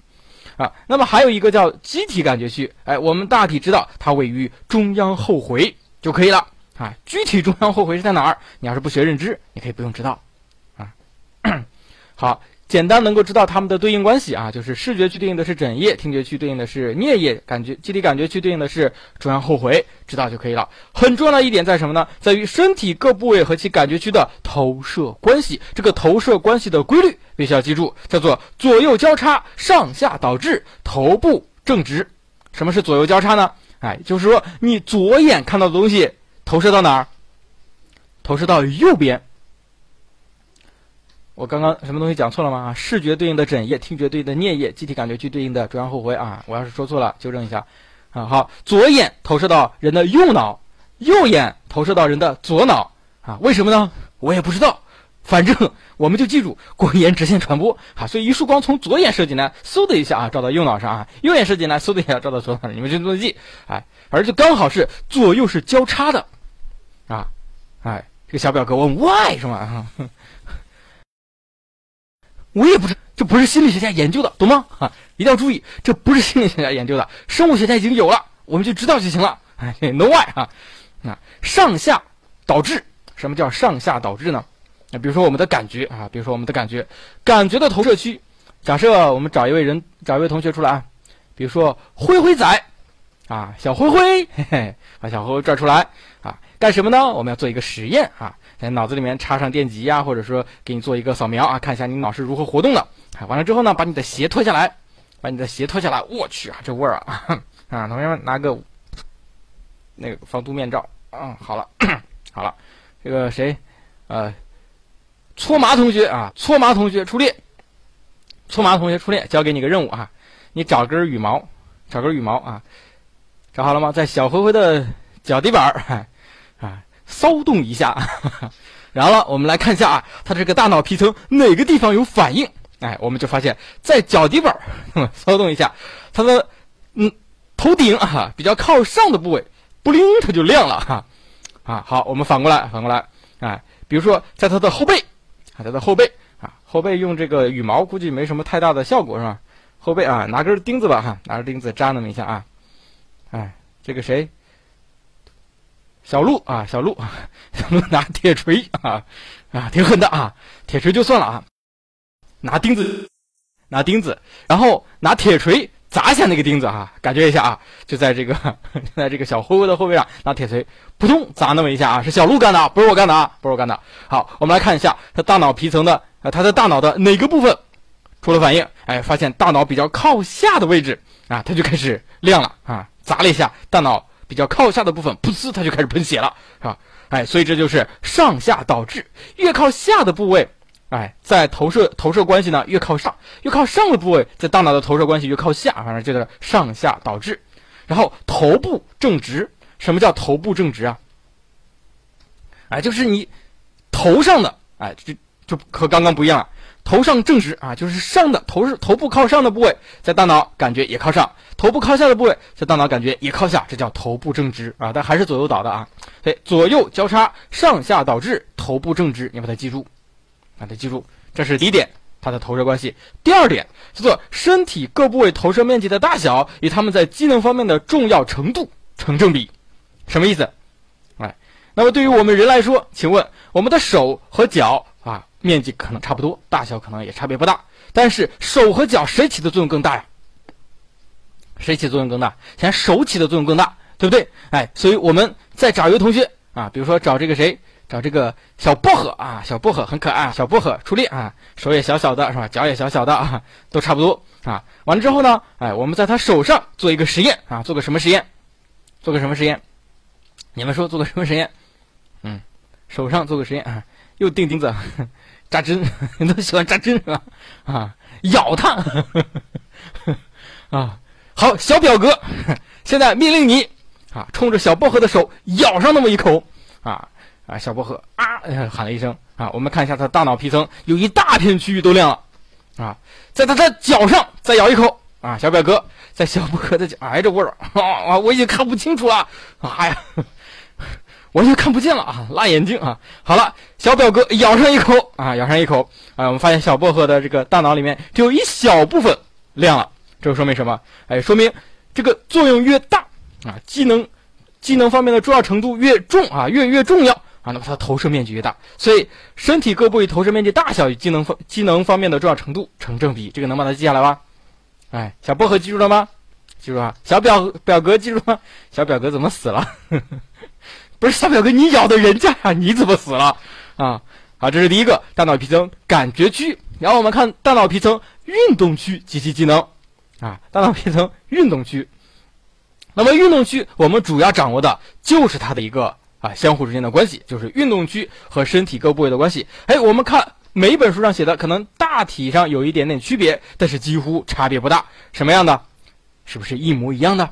啊。那么还有一个叫机体感觉区，哎，我们大体知道它位于中央后回就可以了啊。具体中央后回是在哪儿？你要是不学认知，你可以不用知道啊。(coughs) 好。简单能够知道它们的对应关系啊，就是视觉区对应的是枕叶，听觉区对应的是颞叶，感觉肌体感觉区对应的是中央后回，知道就可以了。很重要的一点在什么呢？在于身体各部位和其感觉区的投射关系。这个投射关系的规律必须要记住，叫做左右交叉，上下导致，头部正直。什么是左右交叉呢？哎，就是说你左眼看到的东西投射到哪儿？投射到右边。我刚刚什么东西讲错了吗？视觉对应的枕叶，听觉对应的颞叶，机体感觉区对应的中央后回啊！我要是说错了，纠正一下。啊。好，左眼投射到人的右脑，右眼投射到人的左脑啊。为什么呢？我也不知道。反正我们就记住光沿直线传播啊，所以一束光从左眼射进来，嗖的一下啊，照到右脑上啊；右眼射进来，嗖的一下照到左脑上。你们就这么记，哎，而且刚好是左右是交叉的，啊，哎，这个小表格问 why 是吗？(laughs) 我也不知，这不是心理学家研究的，懂吗？啊，一定要注意，这不是心理学家研究的，生物学家已经有了，我们就知道就行了。哎，no why 啊，那上下导致，什么叫上下导致呢？那比如说我们的感觉啊，比如说我们的感觉，感觉的投射区，假设我们找一位人，找一位同学出来啊，比如说灰灰仔，啊，小灰灰，嘿嘿，把小灰灰拽出来啊，干什么呢？我们要做一个实验啊，在脑子里面插上电极呀，或者说给你做一个扫描啊，看一下你脑是如何活动的。啊，完了之后呢，把你的鞋脱下来，把你的鞋脱下来，我去啊，这味儿啊，(laughs) 啊，同学们拿个那个防毒面罩，嗯，好了，(clears throat) 好了，这个谁，呃。搓麻同学啊，搓麻同学出列。搓麻同学出列，交给你个任务啊，你找根羽毛，找根羽毛啊，找好了吗？在小灰灰的脚底板儿啊 (laughs) 骚动一下，(laughs) 然后我们来看一下啊，他这个大脑皮层哪个地方有反应？哎，我们就发现，在脚底板儿 (laughs) 骚动一下，他的嗯头顶啊比较靠上的部位，不灵，它就亮了哈 (laughs) 啊。好，我们反过来，反过来，哎，比如说在他的后背啊。它的后背啊，后背用这个羽毛估计没什么太大的效果是吧？后背啊，拿根钉子吧哈，拿着钉子扎那么一下啊，哎，这个谁？小鹿啊，小鹿，(laughs) 小鹿拿铁锤啊啊，挺狠的啊，铁锤就算了啊，拿钉子，拿钉子，然后拿铁锤砸下那个钉子啊，感觉一下啊，就在这个 (laughs) 就在这个小灰灰的后背上拿铁锤。扑通砸那么一下啊，是小鹿干的，不是我干的啊，不是我干的。好，我们来看一下他大脑皮层的啊，他的大脑的哪个部分出了反应？哎，发现大脑比较靠下的位置啊，他就开始亮了啊，砸了一下大脑比较靠下的部分，噗呲，它就开始喷血了，是吧？哎，所以这就是上下导致，越靠下的部位，哎，在投射投射关系呢越靠上，越靠上的部位在大脑的投射关系越靠下，反正就是上下导致。然后头部正直。什么叫头部正直啊？哎，就是你头上的，哎，就就和刚刚不一样了。头上正直啊，就是上的头是头部靠上的部位，在大脑感觉也靠上；头部靠下的部位，在大脑感觉也靠下，这叫头部正直啊。但还是左右倒的啊，对，左右交叉，上下导致头部正直，你把它记住，把它记住，这是第一点，它的投射关系。第二点叫做身体各部位投射面积的大小与它们在机能方面的重要程度成正比。什么意思？哎，那么对于我们人来说，请问我们的手和脚，面积可能差不多，大小可能也差别不大。但是手和脚谁起的作用更大呀？谁起作用更大？显然手起的作用更大，对不对？哎，所以我们再找一个同学啊，比如说找这个谁？找这个小薄荷啊，小薄荷很可爱，小薄荷出列啊，手也小小的，是吧？脚也小小的啊，都差不多啊。完了之后呢，哎，我们在他手上做一个实验啊，做个什么实验？做个什么实验？你们说做个什么实验？嗯，手上做个实验啊，又钉钉子，扎针，(laughs) 你都喜欢扎针是吧？啊，咬它，(laughs) 啊，好，小表哥，现在命令你啊，冲着小薄荷的手咬上那么一口啊啊，小薄荷啊喊了一声啊，我们看一下他大脑皮层有一大片区域都亮了啊，在他的脚上再咬一口啊，小表哥在小薄荷的脚，哎，这味儿啊，我已经看不清楚了，哎呀。完全看不见了啊！辣眼睛啊！好了，小表哥咬上一口啊，咬上一口啊，我们发现小薄荷的这个大脑里面只有一小部分亮了，这说明什么？哎，说明这个作用越大啊，机能机能方面的重要程度越重啊，越越重要啊，那么它的投射面积越大。所以身体各部位投射面积大小与机能方机能方面的重要程度成正比。这个能把它记下来吗？哎，小薄荷记住了吗？记住啊！小表表格记住了吗？小表格怎么死了？不是小表哥，你咬的人家呀？你怎么死了？啊，好，这是第一个大脑皮层感觉区。然后我们看大脑皮层运动区及其机能。啊，大脑皮层运动区。那么运动区我们主要掌握的就是它的一个啊相互之间的关系，就是运动区和身体各部位的关系。哎，我们看每一本书上写的，可能大体上有一点点区别，但是几乎差别不大。什么样的？是不是一模一样的？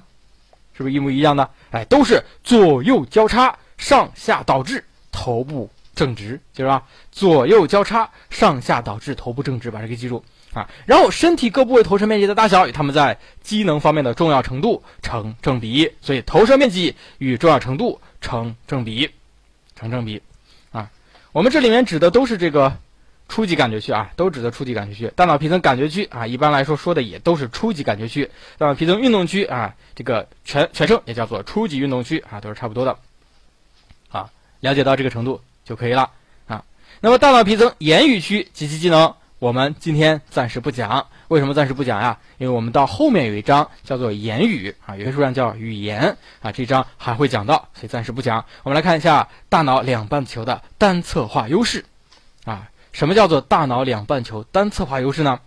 是不是一模一样的？哎，都是左右交叉，上下倒置，头部正直，记住吧？左右交叉，上下倒置，头部正直，把这个记住啊。然后身体各部位投射面积的大小与它们在机能方面的重要程度成正比，所以投射面积与重要程度成正比，成正比啊。我们这里面指的都是这个。初级感觉区啊，都指的初级感觉区。大脑皮层感觉区啊，一般来说说的也都是初级感觉区。大脑皮层运动区啊，这个全全称也叫做初级运动区啊，都是差不多的。了解到这个程度就可以了啊。那么大脑皮层言语区及其机能，我们今天暂时不讲。为什么暂时不讲呀？因为我们到后面有一章叫做言语啊，有些书上叫语言啊，这章还会讲到，所以暂时不讲。我们来看一下大脑两半球的单侧化优势啊。什么叫做大脑两半球单侧化优势呢？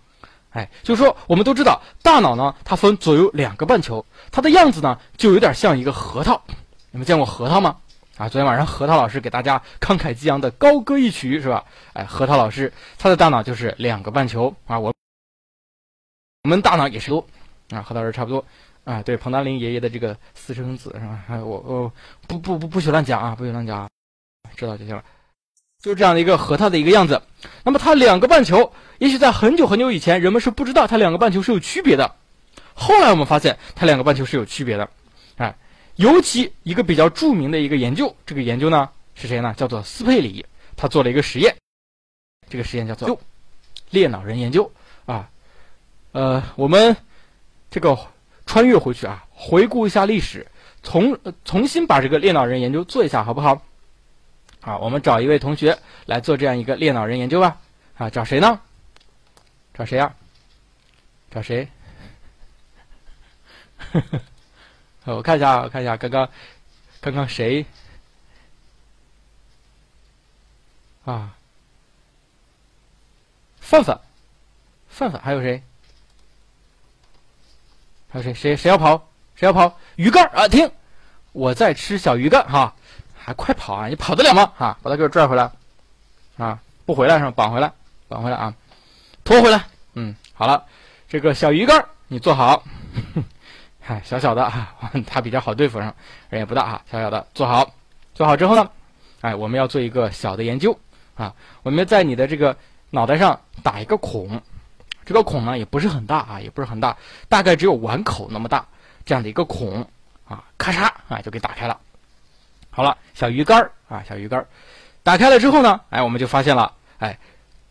哎，就是说我们都知道，大脑呢它分左右两个半球，它的样子呢就有点像一个核桃。你们见过核桃吗？啊，昨天晚上核桃老师给大家慷慨激昂的高歌一曲，是吧？哎，核桃老师他的大脑就是两个半球啊，我我们大脑也是多啊，和老师差不多啊。对，彭达林爷爷的这个私生子是吧？哎，我我不不不不许乱讲啊，不许乱讲，知道就行了。就是这样的一个核桃的一个样子，那么它两个半球，也许在很久很久以前，人们是不知道它两个半球是有区别的。后来我们发现它两个半球是有区别的，哎，尤其一个比较著名的一个研究，这个研究呢是谁呢？叫做斯佩里，他做了一个实验，这个实验叫做裂脑人研究啊。呃，我们这个穿越回去啊，回顾一下历史，重重新把这个裂脑人研究做一下，好不好？啊，我们找一位同学来做这样一个裂脑人研究吧。啊，找谁呢？找谁呀？找谁？(laughs) 我看一下，我看一下，刚刚，刚刚谁？啊，范范，范范，还有谁？还有谁？谁谁要跑？谁要跑？鱼竿啊！听，我在吃小鱼干哈。还快跑啊！你跑得了吗？啊，把他给我拽回来，啊，不回来是吧？绑回来，绑回来啊，拖回来。嗯，好了，这个小鱼竿你做好，嗨，小小的啊，(laughs) 它比较好对付，上人也不大哈，小小的做好，做好之后呢，哎，我们要做一个小的研究啊，我们在你的这个脑袋上打一个孔，这个孔呢也不是很大啊，也不是很大，大概只有碗口那么大这样的一个孔啊，咔嚓啊就给打开了。好了，小鱼干儿啊，小鱼干儿，打开了之后呢，哎，我们就发现了，哎，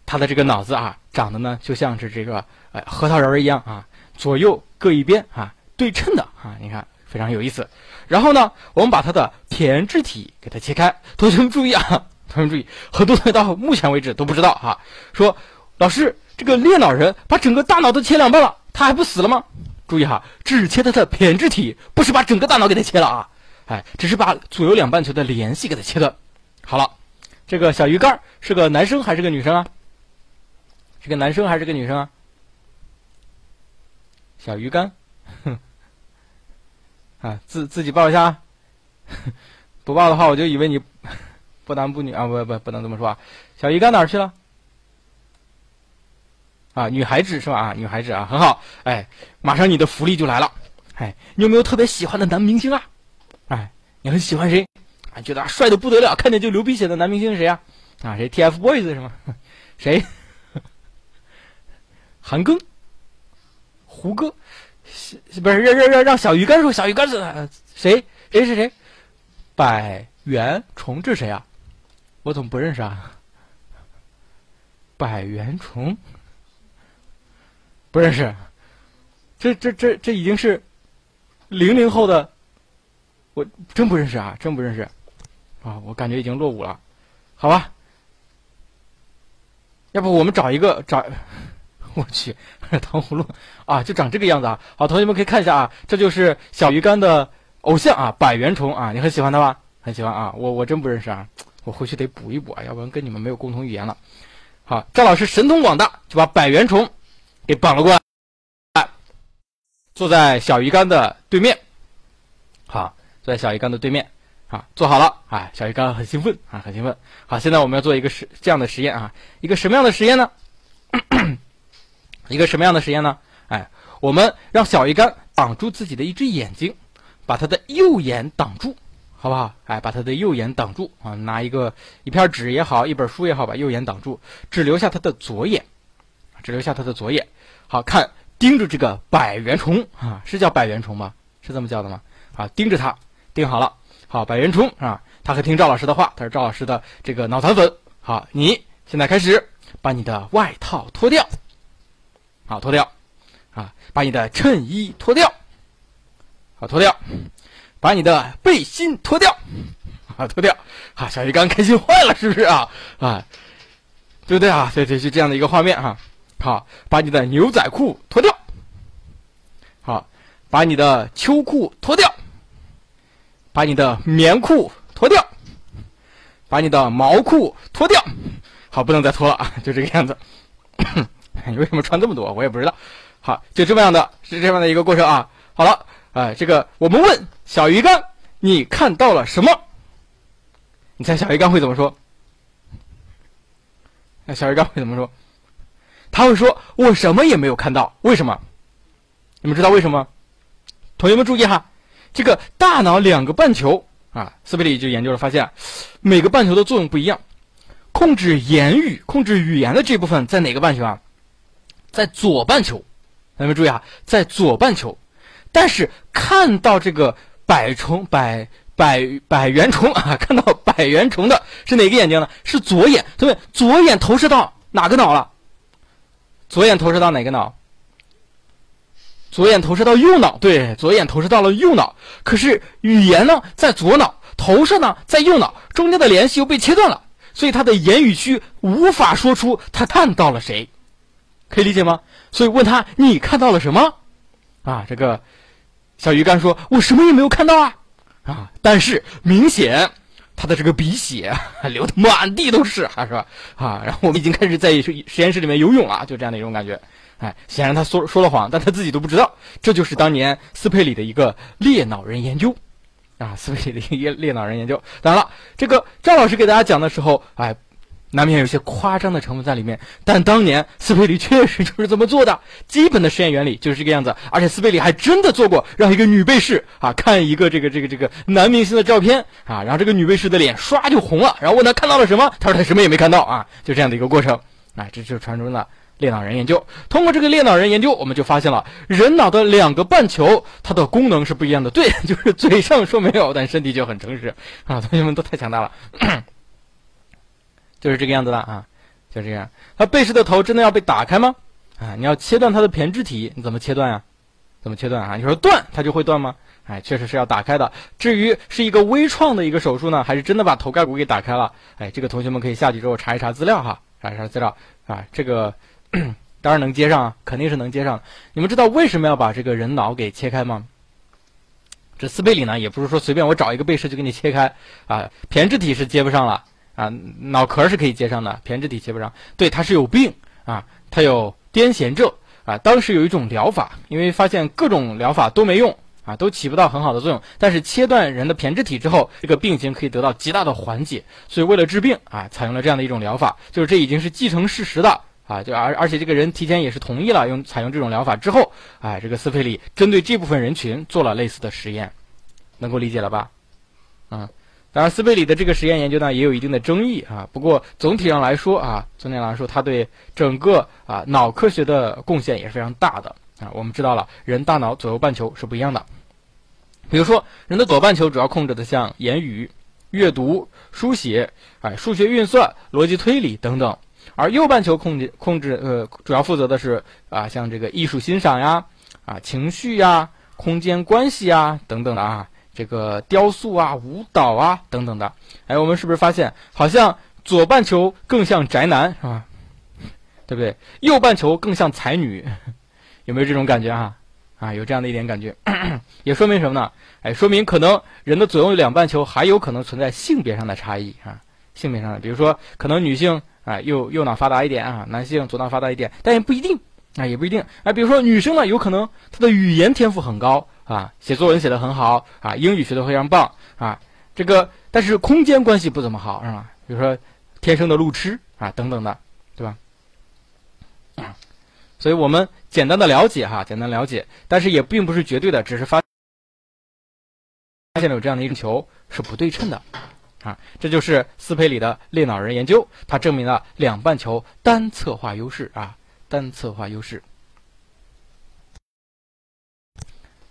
他的这个脑子啊，长得呢就像是这个哎核桃仁儿一样啊，左右各一边啊，对称的啊，你看非常有意思。然后呢，我们把它的胼胝体给它切开。同学们注意啊，同学们注意，很多同学到目前为止都不知道哈，说老师这个裂脑人把整个大脑都切两半了，他还不死了吗？注意哈，只切他的胼胝体，不是把整个大脑给他切了啊。哎，只是把左右两半球的联系给它切断，好了。这个小鱼干是个男生还是个女生啊？是个男生还是个女生啊？小鱼干，哼 (laughs) 啊，自自己报一下，(laughs) 不报的话我就以为你不男不女啊，不不不能这么说啊。小姨干哪去了？啊，女孩子是吧？啊，女孩子啊，很好。哎，马上你的福利就来了。哎，你有没有特别喜欢的男明星啊？哎，你很喜欢谁？啊，觉得帅的不得了，看见就流鼻血的男明星是谁啊？啊，谁？TFBOYS 是吗？(laughs) 谁？韩庚？胡歌？不是让让让让小鱼干说，小鱼干是谁？谁是谁？百元虫这是谁啊？我怎么不认识啊？百元虫？不认识？这这这这已经是零零后的。我真不认识啊，真不认识，啊，我感觉已经落伍了，好吧？要不我们找一个找，(laughs) 我去，糖葫芦啊，就长这个样子啊！好，同学们可以看一下啊，这就是小鱼干的偶像啊，百元虫啊，你很喜欢他吧？很喜欢啊，我我真不认识啊，我回去得补一补啊，要不然跟你们没有共同语言了。好，赵老师神通广大，就把百元虫给绑了过来，坐在小鱼干的对面，好。坐在小鱼干的对面，啊，坐好了，哎，小鱼干很兴奋啊，很兴奋。好，现在我们要做一个实这样的实验啊，一个什么样的实验呢？一个什么样的实验呢？哎，我们让小鱼干挡住自己的一只眼睛，把他的右眼挡住，好不好？哎，把他的右眼挡住啊！拿一个一片纸也好，一本书也好，把右眼挡住，只留下他的左眼，只留下他的左眼。好看，盯着这个百元虫啊，是叫百元虫吗？是这么叫的吗？啊，盯着它，盯好了。好，百元虫啊，他会听赵老师的话，他是赵老师的这个脑残粉。好，你现在开始把你的外套脱掉，好，脱掉，啊，把你的衬衣脱掉，好，脱掉，把你的背心脱掉，啊，脱掉，啊，小鱼干开心坏了，是不是啊？啊，对不对啊？对对，就这样的一个画面哈。好，把你的牛仔裤脱掉，好，把你的秋裤脱掉。把你的棉裤脱掉，把你的毛裤脱掉，好，不能再脱了啊，就这个样子。(laughs) 你为什么穿这么多？我也不知道。好，就这么样的，是这样的一个过程啊。好了，哎，这个我们问小鱼干，你看到了什么？你猜小鱼干会怎么说？那小鱼干会怎么说？他会说：“我什么也没有看到。”为什么？你们知道为什么？同学们注意哈。这个大脑两个半球啊，斯贝里就研究了，发现每个半球的作用不一样。控制言语、控制语言的这部分在哪个半球啊？在左半球。同学们注意啊，在左半球。但是看到这个百虫、百百百元虫啊，(laughs) 看到百元虫的是哪个眼睛呢？是左眼。同学们，左眼投射到哪个脑了？左眼投射到哪个脑？左眼投射到右脑，对，左眼投射到了右脑。可是语言呢，在左脑投射呢，在右脑，中间的联系又被切断了，所以他的言语区无法说出他看到了谁，可以理解吗？所以问他你看到了什么？啊，这个小鱼干说：“我什么也没有看到啊！”啊，但是明显他的这个鼻血流的满地都是，(laughs) 是吧？啊，然后我们已经开始在实验室里面游泳了，就这样的一种感觉。哎，显然他说说了谎，但他自己都不知道。这就是当年斯佩里的一个裂脑人研究，啊，斯佩里的一个裂脑人研究。当然了，这个赵老师给大家讲的时候，哎，难免有些夸张的成分在里面。但当年斯佩里确实就是这么做的，基本的实验原理就是这个样子。而且斯佩里还真的做过，让一个女被试啊看一个这个这个这个男明星的照片啊，然后这个女被试的脸唰就红了，然后问他看到了什么，他说他什么也没看到啊，就这样的一个过程。哎，这就是传说中的。裂脑人研究，通过这个裂脑人研究，我们就发现了人脑的两个半球，它的功能是不一样的。对，就是嘴上说没有，但身体就很诚实啊！同学们都太强大了，就是这个样子的啊，就这样。他背式的头真的要被打开吗？啊，你要切断它的胼胝体，你怎么切断呀？怎么切断啊？你说断，它就会断吗？哎，确实是要打开的。至于是一个微创的一个手术呢，还是真的把头盖骨给打开了？哎，这个同学们可以下去之后查一查资料哈，查一查资料啊，这个。(clears throat) 当然能接上啊，肯定是能接上。你们知道为什么要把这个人脑给切开吗？这斯贝里呢，也不是说随便我找一个背式就给你切开啊。胼胝体是接不上了啊，脑壳是可以接上的，胼胝体接不上。对，他是有病啊，他有癫痫症啊。当时有一种疗法，因为发现各种疗法都没用啊，都起不到很好的作用。但是切断人的胼胝体之后，这个病情可以得到极大的缓解。所以为了治病啊，采用了这样的一种疗法，就是这已经是既成事实的。啊，就而而且这个人提前也是同意了用采用这种疗法之后，哎，这个斯佩里针对这部分人群做了类似的实验，能够理解了吧？嗯，当然斯佩里的这个实验研究呢也有一定的争议啊，不过总体上来说啊，总体上来说他对整个啊脑科学的贡献也是非常大的啊。我们知道了，人大脑左右半球是不一样的，比如说人的左半球主要控制的像言语、阅读、书写、哎数学运算、逻辑推理等等。而右半球控制控制呃，主要负责的是啊，像这个艺术欣赏呀，啊情绪呀，空间关系呀等等的啊，这个雕塑啊，舞蹈啊等等的。哎，我们是不是发现好像左半球更像宅男是吧？对不对？右半球更像才女，(laughs) 有没有这种感觉啊？啊，有这样的一点感觉，(clears throat) 也说明什么呢？哎，说明可能人的左右两半球还有可能存在性别上的差异啊，性别上的，比如说可能女性。啊，右右脑发达一点啊，男性左脑发达一点，但也不一定啊，也不一定啊。比如说女生呢，有可能她的语言天赋很高啊，写作文写得很好啊，英语学得非常棒啊，这个但是空间关系不怎么好是吧？比如说天生的路痴啊等等的，对吧？所以我们简单的了解哈，简单了解，但是也并不是绝对的，只是发发。现了有这样的一个球是不对称的，啊，这就是斯佩里的裂脑人研究，它证明了两半球单侧化优势啊，单侧化优势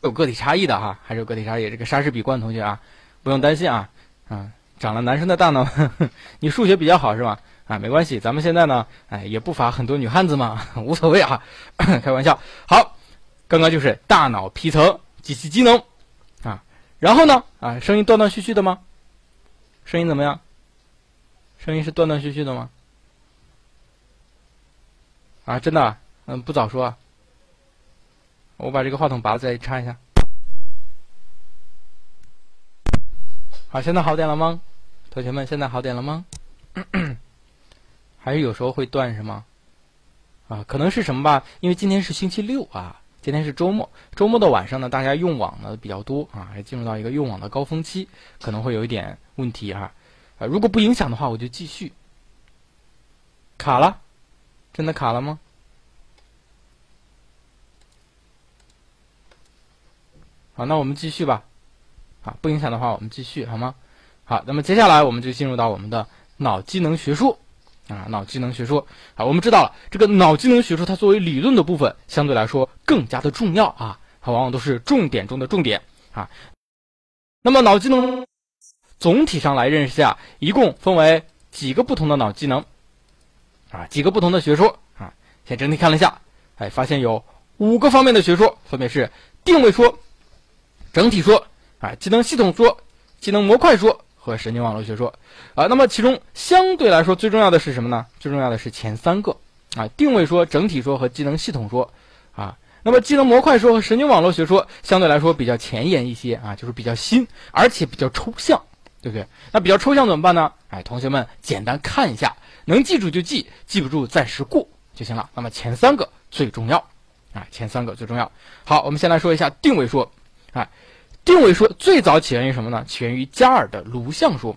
有个体差异的哈，还是有个体差异。这个莎士比冠同学啊，不用担心啊，啊，长了男生的大脑，(laughs) 你数学比较好是吧？啊，没关系，咱们现在呢，哎，也不乏很多女汉子嘛，(laughs) 无所谓啊，开玩笑。好，刚刚就是大脑皮层及其机能啊。然后呢？啊，声音断断续续的吗？声音怎么样？声音是断断续续的吗？啊，真的？嗯，不早说。我把这个话筒拔了再插一下。好，现在好点了吗？同学们，现在好点了吗？(clears throat) 还是有时候会断是吗？啊，可能是什么吧？因为今天是星期六啊。今天是周末，周末的晚上呢，大家用网呢比较多啊，还进入到一个用网的高峰期，可能会有一点问题哈。啊，如果不影响的话，我就继续。卡了，真的卡了吗？好，那我们继续吧。啊，不影响的话，我们继续好吗？好，那么接下来我们就进入到我们的脑机能学说。啊，脑机能学说啊，我们知道了，这个脑机能学说它作为理论的部分，相对来说更加的重要啊，它往往都是重点中的重点啊。那么脑机能总体上来认识下，一共分为几个不同的脑机能啊，几个不同的学说啊。先整体看了一下，哎，发现有五个方面的学说，分别是定位说、整体说啊、机能系统说、机能模块说。和神经网络学说，啊，那么其中相对来说最重要的是什么呢？最重要的是前三个，啊，定位说、整体说和机能系统说，啊，那么机能模块说和神经网络学说相对来说比较前沿一些，啊，就是比较新，而且比较抽象，对不对？那比较抽象怎么办呢？哎，同学们简单看一下，能记住就记，记不住暂时过就行了。那么前三个最重要，啊，前三个最重要。好，我们先来说一下定位说，啊。定位说最早起源于什么呢？起源于加尔的颅相说。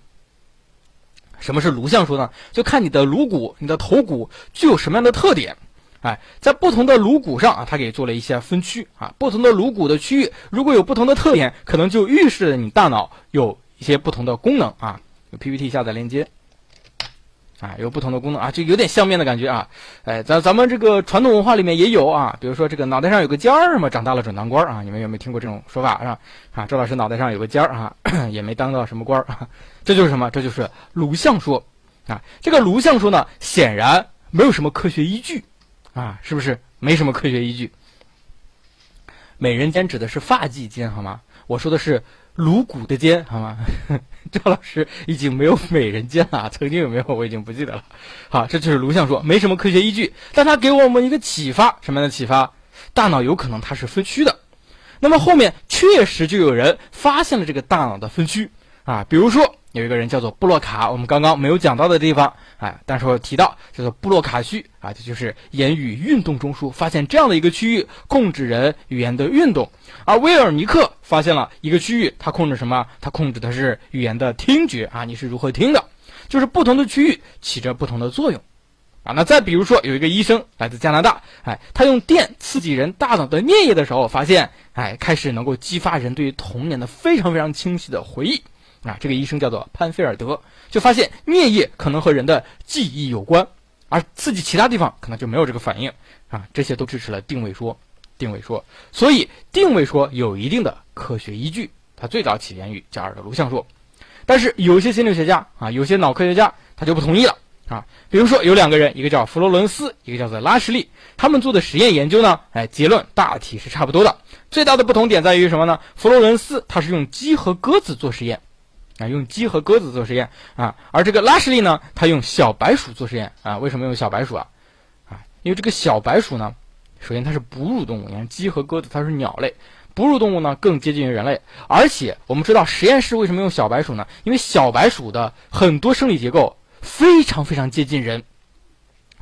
什么是颅相说呢？就看你的颅骨、你的头骨具有什么样的特点。哎，在不同的颅骨上啊，他给做了一些分区啊。不同的颅骨的区域如果有不同的特点，可能就预示着你大脑有一些不同的功能啊。有 PPT 下载链接。啊，有不同的功能啊，就有点相面的感觉啊。哎，咱咱们这个传统文化里面也有啊，比如说这个脑袋上有个尖儿嘛，长大了准当官啊。你们有没有听过这种说法是吧？啊，周老师脑袋上有个尖儿啊，(coughs) 也没当到什么官儿啊。这就是什么？这就是颅相说啊。这个颅相说呢，显然没有什么科学依据啊，是不是？没什么科学依据。美人尖指的是发际尖好吗？我说的是。颅骨的尖，(laughs) 好吗？(laughs) 赵老师已经没有美人尖了，(laughs) 曾经有没有我已经不记得了。好，这就是颅相说，没什么科学依据，但它给我们一个启发，什么样的启发？大脑有可能它是分区的。那么后面确实就有人发现了这个大脑的分区啊，比如说。有一个人叫做布洛卡，我们刚刚没有讲到的地方，哎，但是我提到叫做布洛卡区啊，这就是言语运动中枢发现这样的一个区域，控制人语言的运动。而威尔尼克发现了一个区域，它控制什么？它控制的是语言的听觉啊，你是如何听的？就是不同的区域起着不同的作用啊。那再比如说，有一个医生来自加拿大，哎，他用电刺激人大脑的颞叶的时候，发现，哎，开始能够激发人对于童年的非常非常清晰的回忆。啊，这个医生叫做潘菲尔德，就发现颞叶可能和人的记忆有关，而刺激其他地方可能就没有这个反应啊。这些都支持了定位说，定位说，所以定位说有一定的科学依据，它最早起源于加尔的颅相说。但是有些心理学家啊，有些脑科学家他就不同意了啊。比如说有两个人，一个叫弗罗伦斯，一个叫做拉什利，他们做的实验研究呢，哎，结论大体是差不多的。最大的不同点在于什么呢？弗罗伦斯他是用鸡和鸽子做实验。啊，用鸡和鸽子做实验啊，而这个拉什利呢，他用小白鼠做实验啊。为什么用小白鼠啊？啊，因为这个小白鼠呢，首先它是哺乳动物，你看鸡和鸽子它是鸟类，哺乳动物呢更接近于人类。而且我们知道实验室为什么用小白鼠呢？因为小白鼠的很多生理结构非常非常接近人，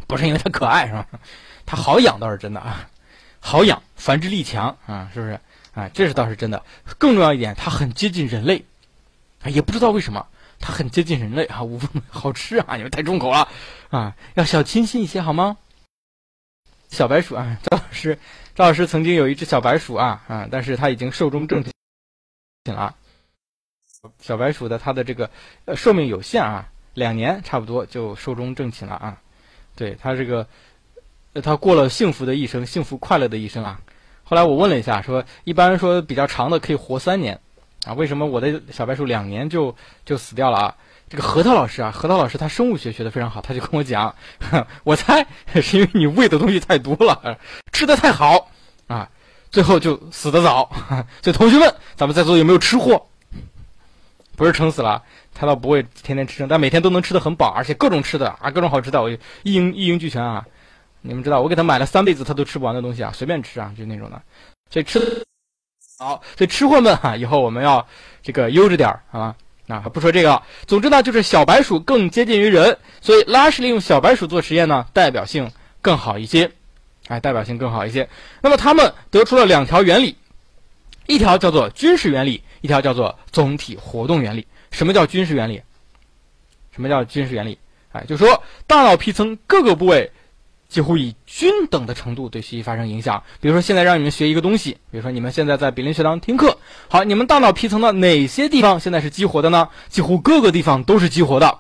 不是因为它可爱是吧？它好养倒是真的啊，好养，繁殖力强啊，是不是？啊，这是倒是真的。更重要一点，它很接近人类。也不知道为什么，它很接近人类啊，(laughs) 无好吃啊，你们太重口了啊，要小清新一些好吗？小白鼠啊，赵老师，赵老师曾经有一只小白鼠啊啊，但是它已经寿终正寝了。小白鼠的它的这个寿命有限啊，两年差不多就寿终正寝了啊。对它这个，它过了幸福的一生，幸福快乐的一生啊。后来我问了一下，说一般说比较长的可以活三年啊，为什么我的小白鼠两年就就死掉了啊？这个核桃老师啊，核桃老师他生物学学的非常好，他就跟我讲，(laughs) 我猜是因为你喂的东西太多了，吃的太好啊，最后就死得早。(laughs) 所以同学们，咱们在座有没有吃货？不是撑死了，他倒不会天天吃撑，但每天都能吃的很饱，而且各种吃的啊，各种好吃的，我一应一应俱全啊。你们知道，我给他买了三辈子他都吃不完的东西啊，随便吃啊，就那种的。所以吃好，所以吃货们哈，以后我们要这个悠着点儿，好吧？啊，不说这个，总之呢，就是小白鼠更接近于人，所以拉什利用小白鼠做实验呢，代表性更好一些，哎，代表性更好一些。那么他们得出了两条原理，一条叫做军事原理，一条叫做总体活动原理。什么叫军事原理？什么叫军事原理？哎，就说大脑皮层各个部位。几乎以均等的程度对学习发生影响。比如说，现在让你们学一个东西，比如说你们现在在比邻学堂听课，好，你们大脑皮层的哪些地方现在是激活的呢？几乎各个地方都是激活的，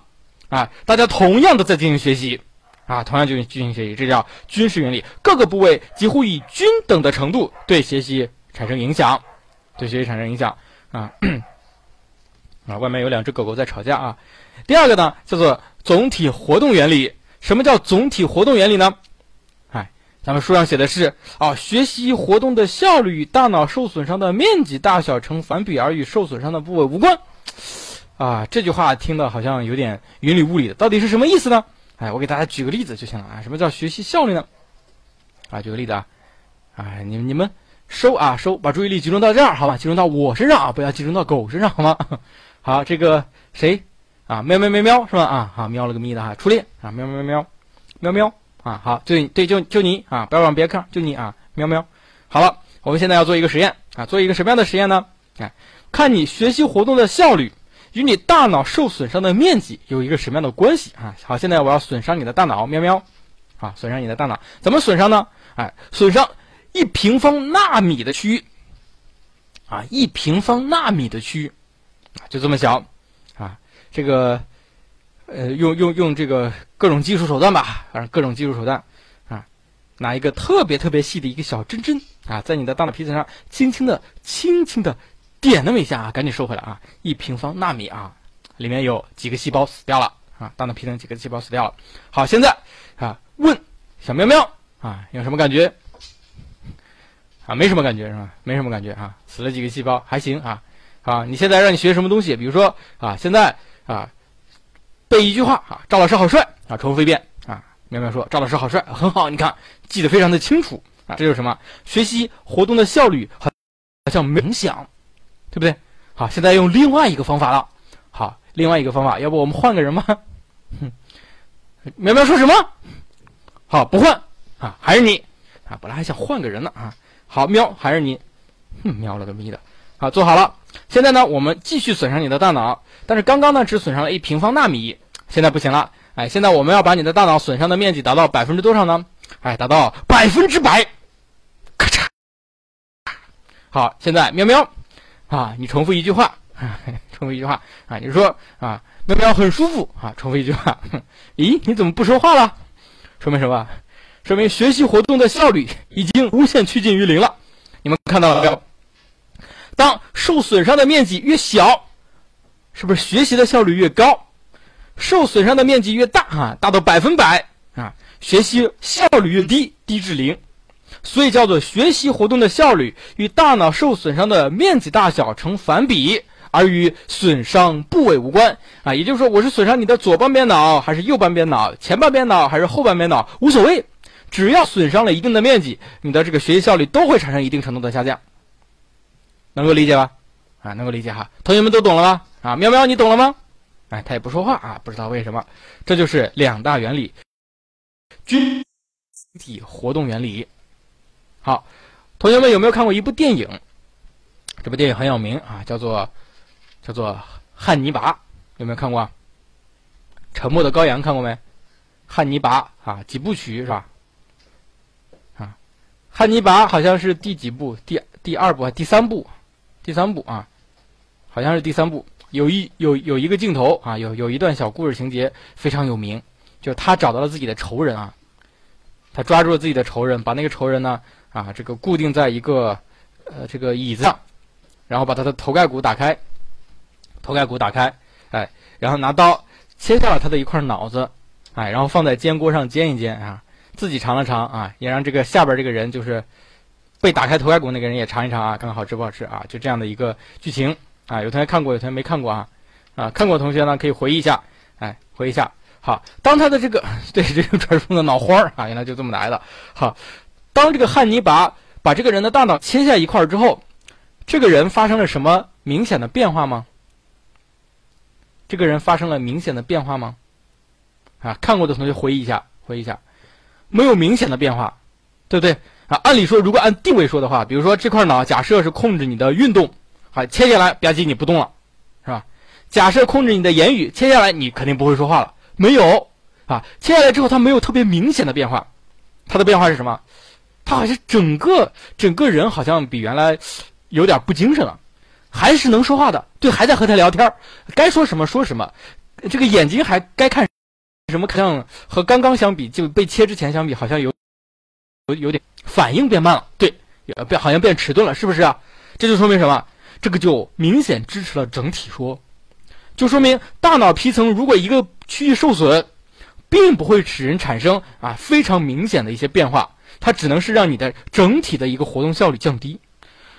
啊，大家同样的在进行学习，啊，同样就进行学习，这叫均势原理。各个部位几乎以均等的程度对学习产生影响，对学习产生影响，啊，(clears throat) 啊，外面有两只狗狗在吵架啊。第二个呢，叫做总体活动原理。什么叫总体活动原理呢？哎，咱们书上写的是啊，学习活动的效率与大脑受损伤的面积大小成反比，而与受损伤的部位无关。啊，这句话听的好像有点云里雾里的，到底是什么意思呢？哎，我给大家举个例子就行了啊。什么叫学习效率呢？啊，举个例子啊，哎，你你们收啊收，把注意力集中到这儿，好吧？集中到我身上啊，不要集中到狗身上，好吗？(laughs) 好，这个谁？啊，喵喵喵喵是吧？啊，好，喵了个咪的哈，初恋啊，喵喵喵喵喵喵啊，好，就对，就就你啊，不要往别看，就你啊，喵喵。好了，我们现在要做一个实验啊，做一个什么样的实验呢？哎，看你学习活动的效率与你大脑受损伤的面积有一个什么样的关系啊？好，现在我要损伤你的大脑，喵喵，啊，损伤你的大脑，怎么损伤呢？哎，损伤一平方纳米的区域，啊，一平方纳米的区域，就这么小。这个，呃，用用用这个各种技术手段吧，反正各种技术手段，啊，拿一个特别特别细的一个小针针啊，在你的大脑皮层上轻轻的、轻轻的点那么一下啊，赶紧收回来啊，一平方纳米啊，里面有几个细胞死掉了啊，大脑皮层几个细胞死掉了。好，现在啊，问小喵喵啊，有什么感觉？啊，没什么感觉是吧？没什么感觉啊，死了几个细胞还行啊。啊，你现在让你学什么东西？比如说啊，现在。啊，背一句话啊，赵老师好帅啊，重复一遍啊。苗苗说：“赵老师好帅，很好，你看记得非常的清楚啊。”这就是什么？学习活动的效率好像冥想，对不对？好，现在用另外一个方法了。好，另外一个方法，要不我们换个人吗？哼，苗苗说什么？好，不换啊，还是你啊。本来还想换个人呢啊。好，喵，还是你。哼，喵了个咪的。好，做好了。现在呢，我们继续损伤你的大脑。但是刚刚呢，只损伤了一平方纳米，现在不行了。哎，现在我们要把你的大脑损伤的面积达到百分之多少呢？哎，达到百分之百。咔嚓。好，现在喵喵，啊，你重复一句话，(laughs) 重复一句话啊，你说啊，喵喵很舒服啊，重复一句话。(laughs) 咦，你怎么不说话了？说明什么？说明学习活动的效率已经无限趋近于零了。你们看到了没有？当受损伤的面积越小。是不是学习的效率越高，受损伤的面积越大啊？大到百分百啊，学习效率越低，低至零，所以叫做学习活动的效率与大脑受损伤的面积大小成反比，而与损伤部位无关啊。也就是说，我是损伤你的左半边脑还是右半边脑，前半边脑还是后半边脑，无所谓，只要损伤了一定的面积，你的这个学习效率都会产生一定程度的下降。能够理解吧？啊，能够理解哈，同学们都懂了吗？啊，喵喵，你懂了吗？哎，他也不说话啊，不知道为什么。这就是两大原理，均体活动原理。好，同学们有没有看过一部电影？这部电影很有名啊，叫做叫做《汉尼拔》，有没有看过？沉默的羔羊看过没？汉尼拔啊，几部曲是吧？啊，汉尼拔好像是第几部？第第二部还第三部？第三部啊，好像是第三部。有一有有一个镜头啊，有有一段小故事情节非常有名，就是他找到了自己的仇人啊，他抓住了自己的仇人，把那个仇人呢啊这个固定在一个呃这个椅子上，然后把他的头盖骨打开，头盖骨打开，哎，然后拿刀切下了他的一块脑子，哎，然后放在煎锅上煎一煎啊，自己尝了尝啊，也让这个下边这个人就是被打开头盖骨那个人也尝一尝啊，看看好吃不好吃啊，就这样的一个剧情。啊，有同学看过，有同学没看过啊？啊，看过同学呢，可以回忆一下，哎，回忆一下。好，当他的这个 (laughs) 对这个传说中的脑花儿啊，原来就这么来的。好，当这个汉尼拔把这个人的大脑切下一块之后，这个人发生了什么明显的变化吗？这个人发生了明显的变化吗？啊，看过的同学回忆一下，回忆一下，没有明显的变化，对不对？按理说，如果按定位说的话，比如说这块脑，假设是控制你的运动。好，切下来吧唧你不动了，是吧？假设控制你的言语，切下来你肯定不会说话了。没有啊，切下来之后它没有特别明显的变化，它的变化是什么？它好像整个整个人好像比原来有点不精神了，还是能说话的，对，还在和他聊天该说什么说什么，这个眼睛还该看什么，像和刚刚相比，就被切之前相比，好像有有有点反应变慢了，对，变好像变迟钝了，是不是啊？这就说明什么？这个就明显支持了整体说，就说明大脑皮层如果一个区域受损，并不会使人产生啊非常明显的一些变化，它只能是让你的整体的一个活动效率降低，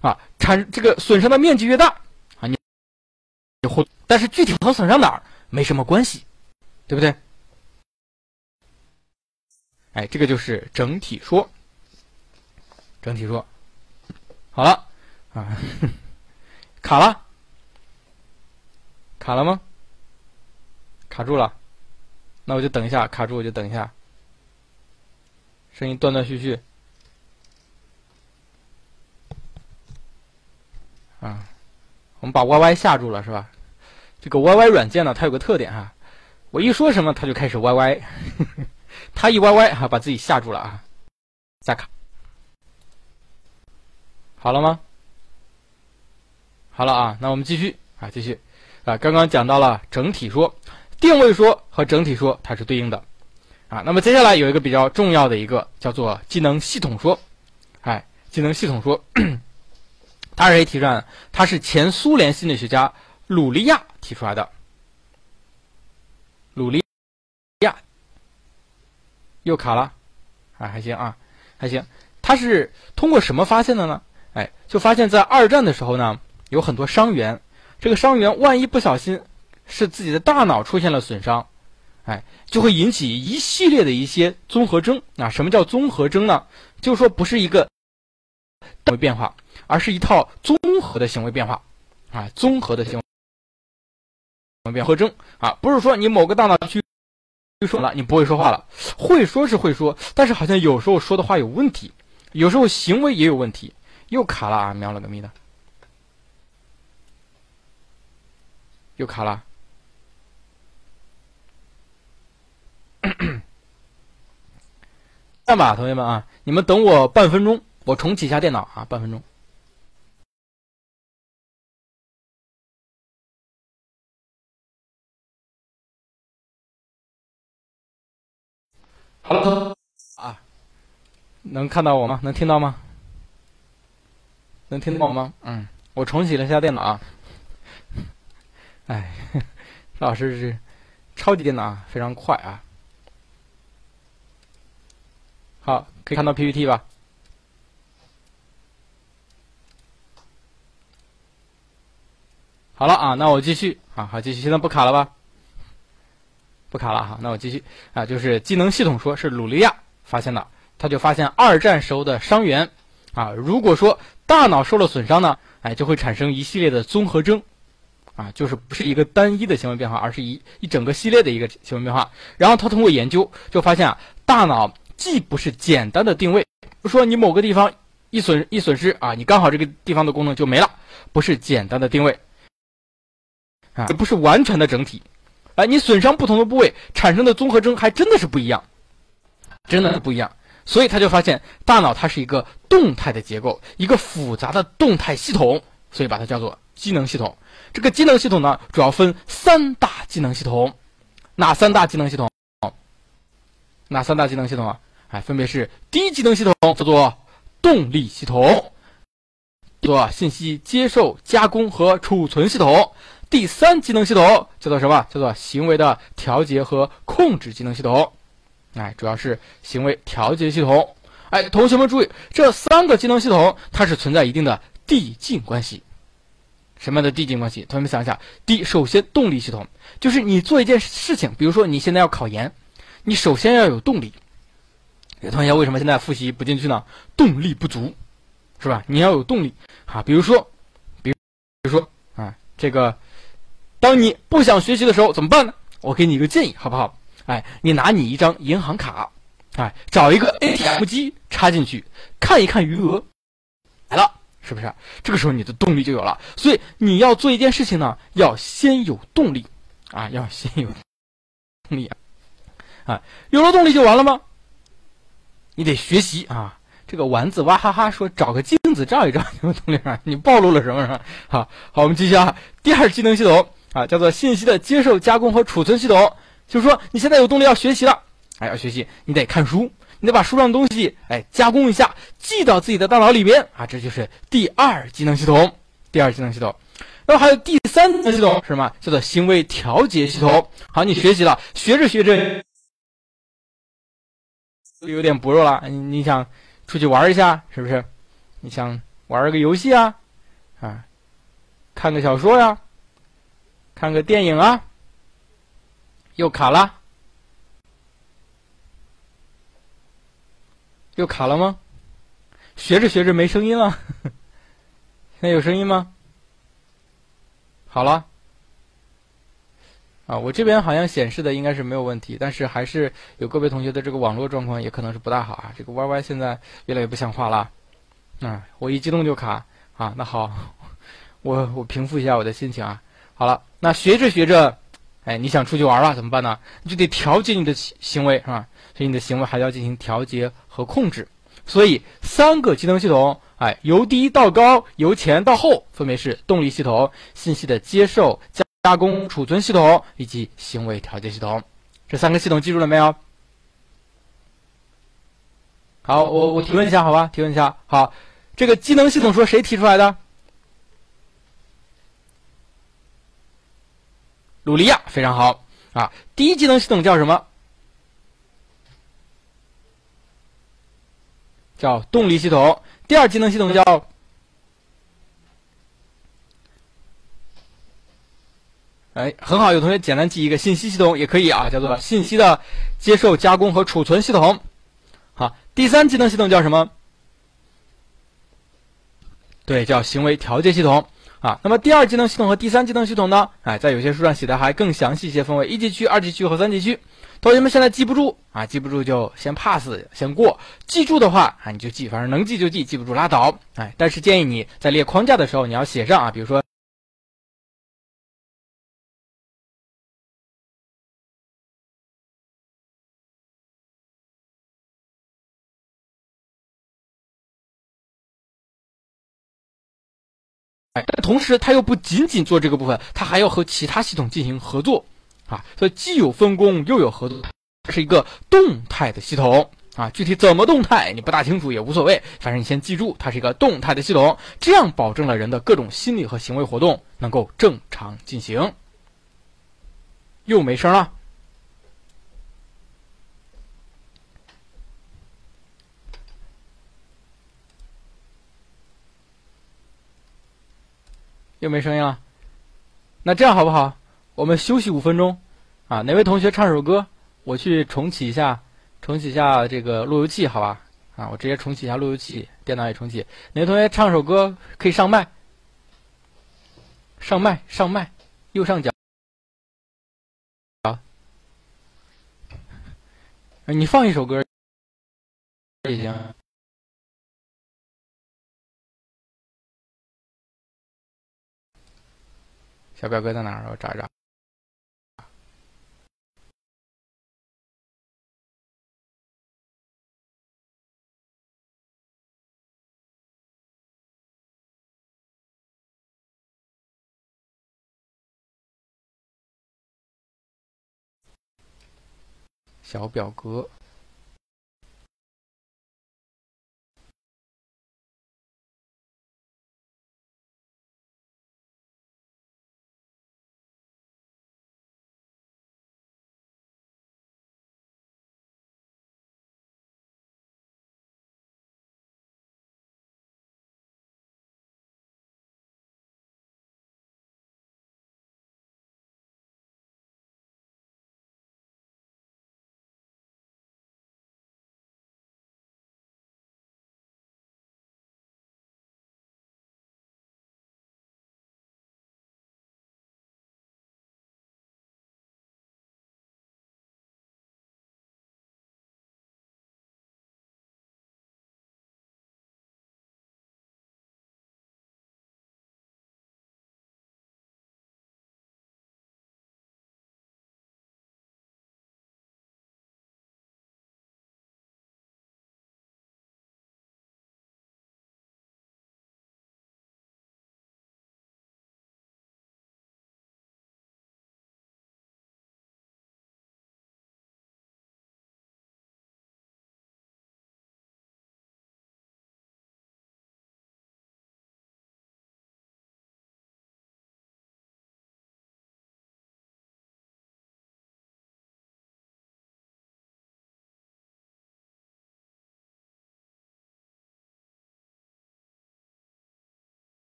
啊产这个损伤的面积越大啊你活，但是具体和损伤哪儿没什么关系，对不对？哎，这个就是整体说，整体说，好了啊。卡了，卡了吗？卡住了，那我就等一下，卡住我就等一下，声音断断续续。啊，我们把 Y Y 吓住了是吧？这个 Y Y 软件呢，它有个特点哈，我一说什么它就开始 Y Y，(laughs) 它一 Y Y 哈把自己吓住了啊，再卡，好了吗？好了啊，那我们继续啊，继续啊。刚刚讲到了整体说、定位说和整体说，它是对应的啊。那么接下来有一个比较重要的一个叫做技能系统说，哎，技能系统说，(clears throat) 它是谁提出来的？它是前苏联心理学家鲁利亚提出来的。鲁利亚又卡了啊，还行啊，还行。他是通过什么发现的呢？哎，就发现在二战的时候呢。有很多伤员，这个伤员万一不小心是自己的大脑出现了损伤，哎，就会引起一系列的一些综合征啊。什么叫综合征呢？就是说不是一个行为变化，而是一套综合的行为变化啊，综合的行为变合征啊，不是说你某个大脑区就说了你不会说话了，会说是会说，但是好像有时候说的话有问题，有时候行为也有问题，又卡了啊，喵了个咪的。又卡了，这样吧，同学们啊，你们等我半分钟，我重启一下电脑啊，半分钟。好了，啊，能看到我吗？能听到吗？能听到吗？嗯，我重启了一下电脑啊。哎，(laughs) 老师是超级电脑，非常快啊！好，可以看到 PPT 吧？好了啊，那我继续啊，好继续，现在不卡了吧？不卡了哈，那我继续啊，就是技能系统说是鲁利亚发现的，他就发现二战时候的伤员啊，如果说大脑受了损伤呢，哎，就会产生一系列的综合征。啊，就是不是一个单一的行为变化，而是一一整个系列的一个行为变化。然后他通过研究就发现啊，大脑既不是简单的定位，说你某个地方一损一损失啊，你刚好这个地方的功能就没了，不是简单的定位啊，也不是完全的整体。哎，你损伤不同的部位产生的综合征还真的是不一样，真的是不一样。所以他就发现大脑它是一个动态的结构，一个复杂的动态系统，所以把它叫做机能系统。这个机能系统呢，主要分三大机能系统。哪三大机能系统？哪三大机能系统啊？哎，分别是第一机能系统叫做动力系统，做信息接受、加工和储存系统。第三机能系统叫做什么？叫做行为的调节和控制机能系统。哎，主要是行为调节系统。哎，同学们注意，这三个机能系统它是存在一定的递进关系。什么样的递进关系？同学们想一下，第一，首先动力系统就是你做一件事情，比如说你现在要考研，你首先要有动力。有同学为什么现在复习不进去呢？动力不足，是吧？你要有动力啊。比如说，比如，比如说啊，这个，当你不想学习的时候怎么办呢？我给你一个建议，好不好？哎，你拿你一张银行卡，哎，找一个 ATM 机插进去，看一看余额，来了，是不是？这个时候你的动力就有了。所以你要做一件事情呢，要先有动力，啊，要先有动力，啊，有了动力就完了吗？你得学习啊！这个丸子哇哈哈说找个镜子照一照，你们同学们，(laughs) 你暴露了什么？是吧？好好，我们继续啊。第二技能系统啊，叫做信息的接受、加工和储存系统。就是说，你现在有动力要学习了，哎，要学习，你得看书，你得把书上的东西哎加工一下，记到自己的大脑里边啊，这就是第二技能系统。第二技能系统，那么还有第三机能系统是什么？叫做行为调节系统。好，你学习了，学着学着。有点薄弱了，你你想出去玩一下，是不是？你想玩个游戏啊，啊，看个小说呀，看个电影啊，又卡了，又卡了吗？学着学着没声音了，(laughs) 现在有声音吗？好了。啊，我这边好像显示的应该是没有问题，但是还是有个别同学的这个网络状况也可能是不大好啊。这个 Y Y 现在越来越不像话了，啊，我一激动就卡啊。那好，(laughs) 我我平复一下我的心情啊。好了，那学着学着，哎，你想出去玩了怎么办呢？你就得调节你的行为是吧？所以你的行为还要进行调节和控制。所以三个机能系统，哎，由低到高，由前到后，分别是动力系统、信息的接受加。加工、储存系统以及行为调节系统，这三个系统记住了没有？好，我我提问一下，好吧？提问一下，好，这个机能系统说谁提出来的？鲁利亚，非常好啊！第一技能系统叫什么？叫动力系统。第二技能系统叫？哎，很好，有同学简单记一个信息系统也可以啊，叫做信息的接受、加工和储存系统。好，第三技能系统叫什么？对，叫行为调节系统啊。那么第二技能系统和第三技能系统呢？哎，在有些书上写的还更详细一些，分为一级区、二级区和三级区。同学们现在记不住啊，记不住就先 pass，先过。记住的话啊，你就记，反正能记就记，记不住拉倒。哎，但是建议你在列框架的时候，你要写上啊，比如说。但同时，它又不仅仅做这个部分，它还要和其他系统进行合作，啊，所以既有分工又有合作，是一个动态的系统啊。具体怎么动态，你不大清楚也无所谓，反正你先记住，它是一个动态的系统，这样保证了人的各种心理和行为活动能够正常进行。又没声了。又没声音了，那这样好不好？我们休息五分钟，啊，哪位同学唱首歌？我去重启一下，重启一下这个路由器，好吧？啊，我直接重启一下路由器，电脑也重启。哪位同学唱首歌可以上麦？上麦，上麦，右上角。啊，你放一首歌也行。小表哥在哪儿我找一找。小表哥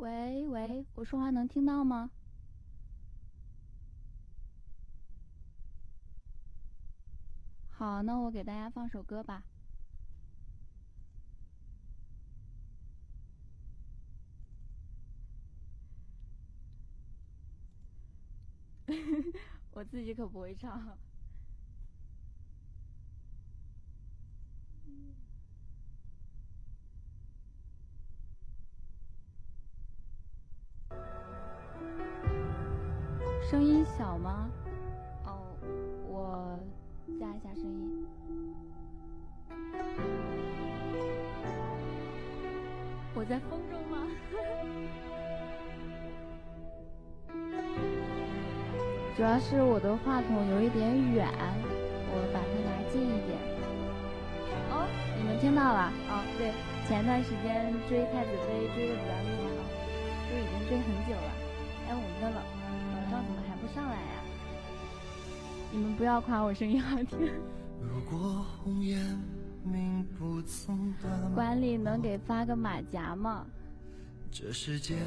喂喂，我说话能听到吗？好，那我给大家放首歌吧。(laughs) 我自己可不会唱。声音小吗？哦，我加一下声音。我在风中吗？(laughs) 主要是我的话筒有一点远，我把它拿近一点。哦，你们听到了？哦，对，前段时间追太子妃追的比较厉害啊，都已经追很久了。哎，我们的老老赵。怎么还不上来呀？你们不要夸我声音好听。管理能给发个马甲吗？这世间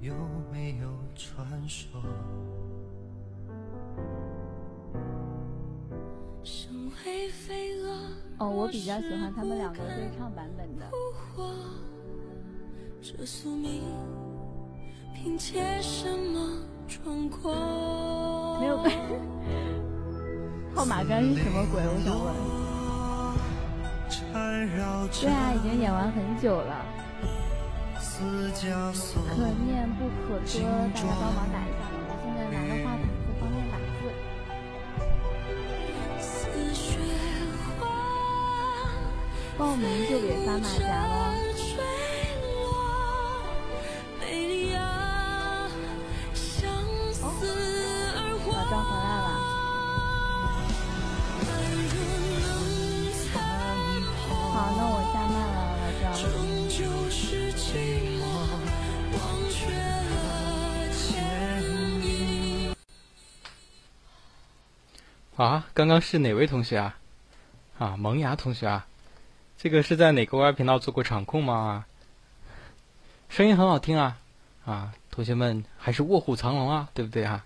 有没有传说？哦，我比较喜欢他们两个对唱版本的。没有。(laughs) 号码杆是什么鬼？我想问。对啊，已经演完很久了。可念不可歌，大家帮忙打一下。我现在拿着话筒不方便打字。报名就给发马甲了。啊，刚刚是哪位同学啊？啊，萌芽同学啊，这个是在哪个 Y 频道做过场控吗？声音很好听啊，啊，同学们还是卧虎藏龙啊，对不对啊？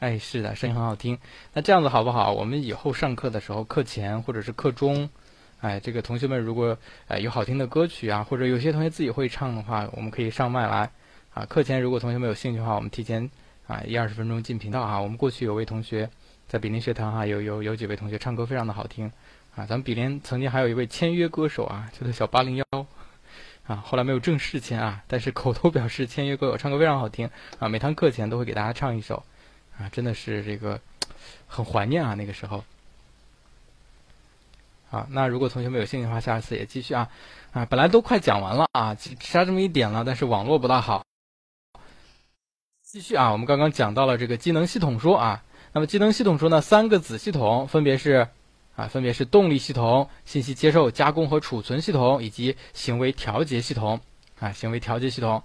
哎，是的，声音很好听。那这样子好不好？我们以后上课的时候，课前或者是课中，哎，这个同学们如果哎有好听的歌曲啊，或者有些同学自己会唱的话，我们可以上麦来。啊，课前如果同学们有兴趣的话，我们提前啊一二十分钟进频道啊。我们过去有位同学。在比邻学堂哈，有有有几位同学唱歌非常的好听，啊，咱们比邻曾经还有一位签约歌手啊，叫做小八零幺，啊，后来没有正式签啊，但是口头表示签约歌手，唱歌非常好听，啊，每堂课前都会给大家唱一首，啊，真的是这个很怀念啊那个时候，啊，那如果同学们有兴趣的话，下次也继续啊，啊，本来都快讲完了啊，只差这么一点了，但是网络不大好，继续啊，我们刚刚讲到了这个机能系统说啊。那么机能系统说呢，三个子系统分别是，啊，分别是动力系统、信息接受、加工和储存系统以及行为调节系统，啊，行为调节系统，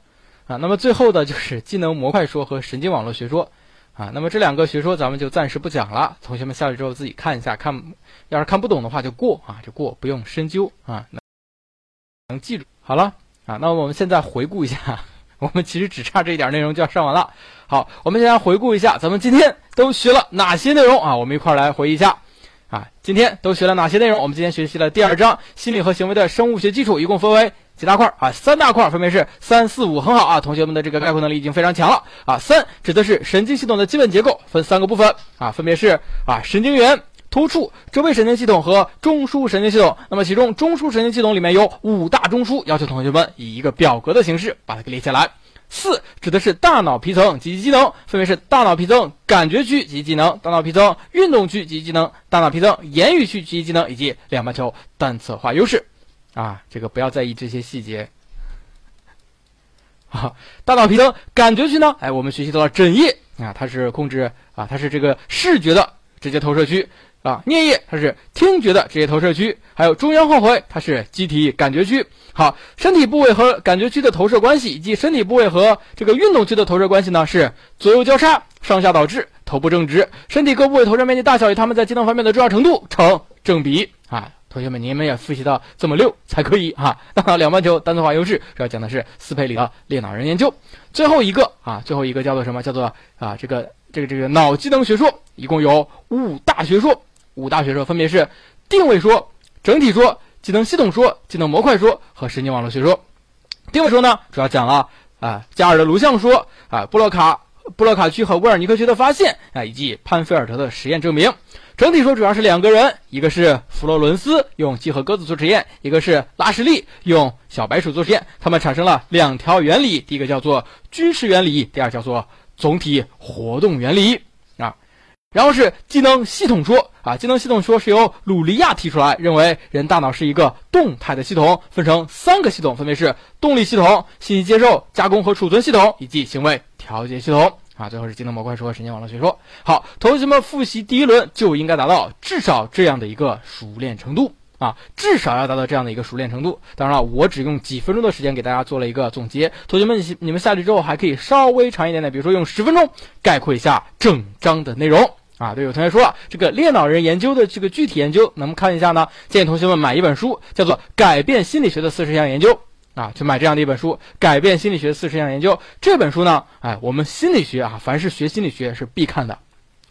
啊，那么最后的就是机能模块说和神经网络学说，啊，那么这两个学说咱们就暂时不讲了，同学们下去之后自己看一下，看，要是看不懂的话就过啊，就过，不用深究啊，能记住好了啊，那我们现在回顾一下。(laughs) 我们其实只差这一点内容就要上完了。好，我们先来回顾一下，咱们今天都学了哪些内容啊？我们一块儿来回忆一下啊。今天都学了哪些内容？我们今天学习了第二章心理和行为的生物学基础，一共分为几大块啊？三大块，分别是三四五，很好啊。同学们的这个概括能力已经非常强了啊。三指的是神经系统的基本结构，分三个部分啊，分别是啊神经元。突触、周围神经系统和中枢神经系统。那么，其中中枢神经系统里面有五大中枢，要求同学们以一个表格的形式把它给列下来。四指的是大脑皮层及其机能，分别是大脑皮层感觉区及机能、大脑皮层运动区及机能、大脑皮层言语区及机能以及两半球单侧化优势。啊，这个不要在意这些细节。(laughs) 啊，大脑皮层感觉区呢？哎，我们学习到了枕叶啊，它是控制啊，它是这个视觉的直接投射区。啊，颞叶它是听觉的直接投射区，还有中央后回它是机体感觉区。好，身体部位和感觉区的投射关系，以及身体部位和这个运动区的投射关系呢，是左右交叉、上下导致、头部正直。身体各部位投射面积大小与它们在机能方面的重要程度成正比。啊，同学们，你们也复习到这么溜才可以哈。那 (laughs) 两半球单侧化优势主要讲的是斯佩里的裂脑人研究。最后一个啊，最后一个叫做什么？叫做啊，这个这个这个脑机能学说，一共有五大学说。五大学说分别是定位说、整体说、技能系统说、技能模块说和神经网络学说。定位说呢，主要讲了啊加尔的颅像说啊布洛卡布洛卡区和威尔尼克区的发现啊以及潘菲尔德的实验证明。整体说主要是两个人，一个是弗洛伦斯用鸡和鸽子做实验，一个是拉什利用小白鼠做实验，他们产生了两条原理，第一个叫做军事原理，第二叫做总体活动原理。然后是机能系统说啊，机能系统说是由鲁利亚提出来，认为人大脑是一个动态的系统，分成三个系统，分别是动力系统、信息接受、加工和储存系统以及行为调节系统啊。最后是机能模块说和神经网络学说。好，同学们复习第一轮就应该达到至少这样的一个熟练程度啊，至少要达到这样的一个熟练程度。当然了，我只用几分钟的时间给大家做了一个总结，同学们你们下去之后还可以稍微长一点点，比如说用十分钟概括一下整章的内容。啊，对，有同学说了，这个裂脑人研究的这个具体研究，能不能看一下呢？建议同学们买一本书，叫做《改变心理学的四十项研究》啊，去买这样的一本书《改变心理学四十项研究》。这本书呢，哎，我们心理学啊，凡是学心理学是必看的，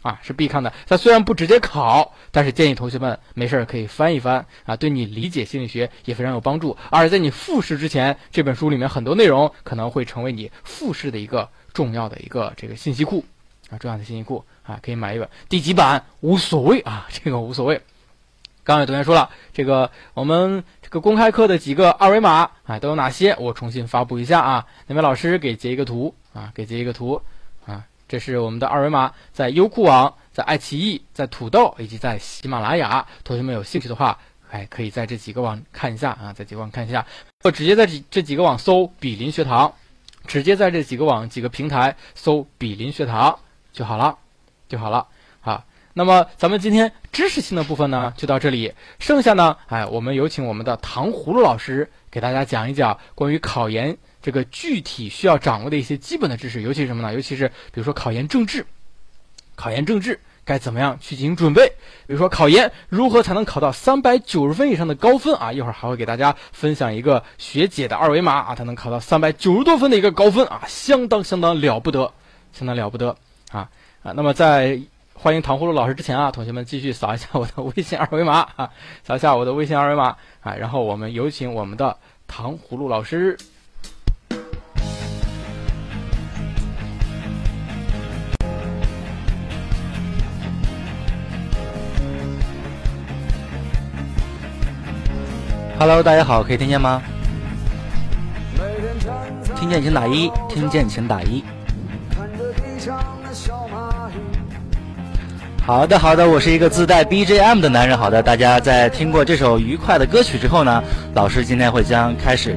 啊，是必看的。它虽然不直接考，但是建议同学们没事儿可以翻一翻啊，对你理解心理学也非常有帮助。而在你复试之前，这本书里面很多内容可能会成为你复试的一个重要的一个这个信息库啊，重要的信息库啊，可以买一本。第几版无所谓啊，这个无所谓。刚刚有同学说了，这个我们这个公开课的几个二维码啊都有哪些？我重新发布一下啊，那位老师给截一个图啊，给截一个图啊，这是我们的二维码，在优酷网、在爱奇艺、在土豆以及在喜马拉雅，同学们有兴趣的话，哎，可以在这几个网看一下啊，在几个网看一下，或直接在这这几个网搜“比邻学堂”，直接在这几个网几个平台搜“比邻学堂”就好了，就好了啊。那么咱们今天知识性的部分呢，就到这里。剩下呢，哎，我们有请我们的糖葫芦老师给大家讲一讲关于考研这个具体需要掌握的一些基本的知识，尤其是什么呢？尤其是比如说考研政治，考研政治该怎么样去进行准备？比如说考研如何才能考到三百九十分以上的高分啊？一会儿还会给大家分享一个学姐的二维码啊，她能考到三百九十多分的一个高分啊，相当相当了不得，相当了不得啊啊！那么在欢迎糖葫芦老师之前啊，同学们继续扫一下我的微信二维码啊，扫一下我的微信二维码啊，然后我们有请我们的糖葫芦老师。Hello，大家好，可以听见吗？听见请打一，听见请打一。好的，好的，我是一个自带 BGM 的男人。好的，大家在听过这首愉快的歌曲之后呢，老师今天会将开始。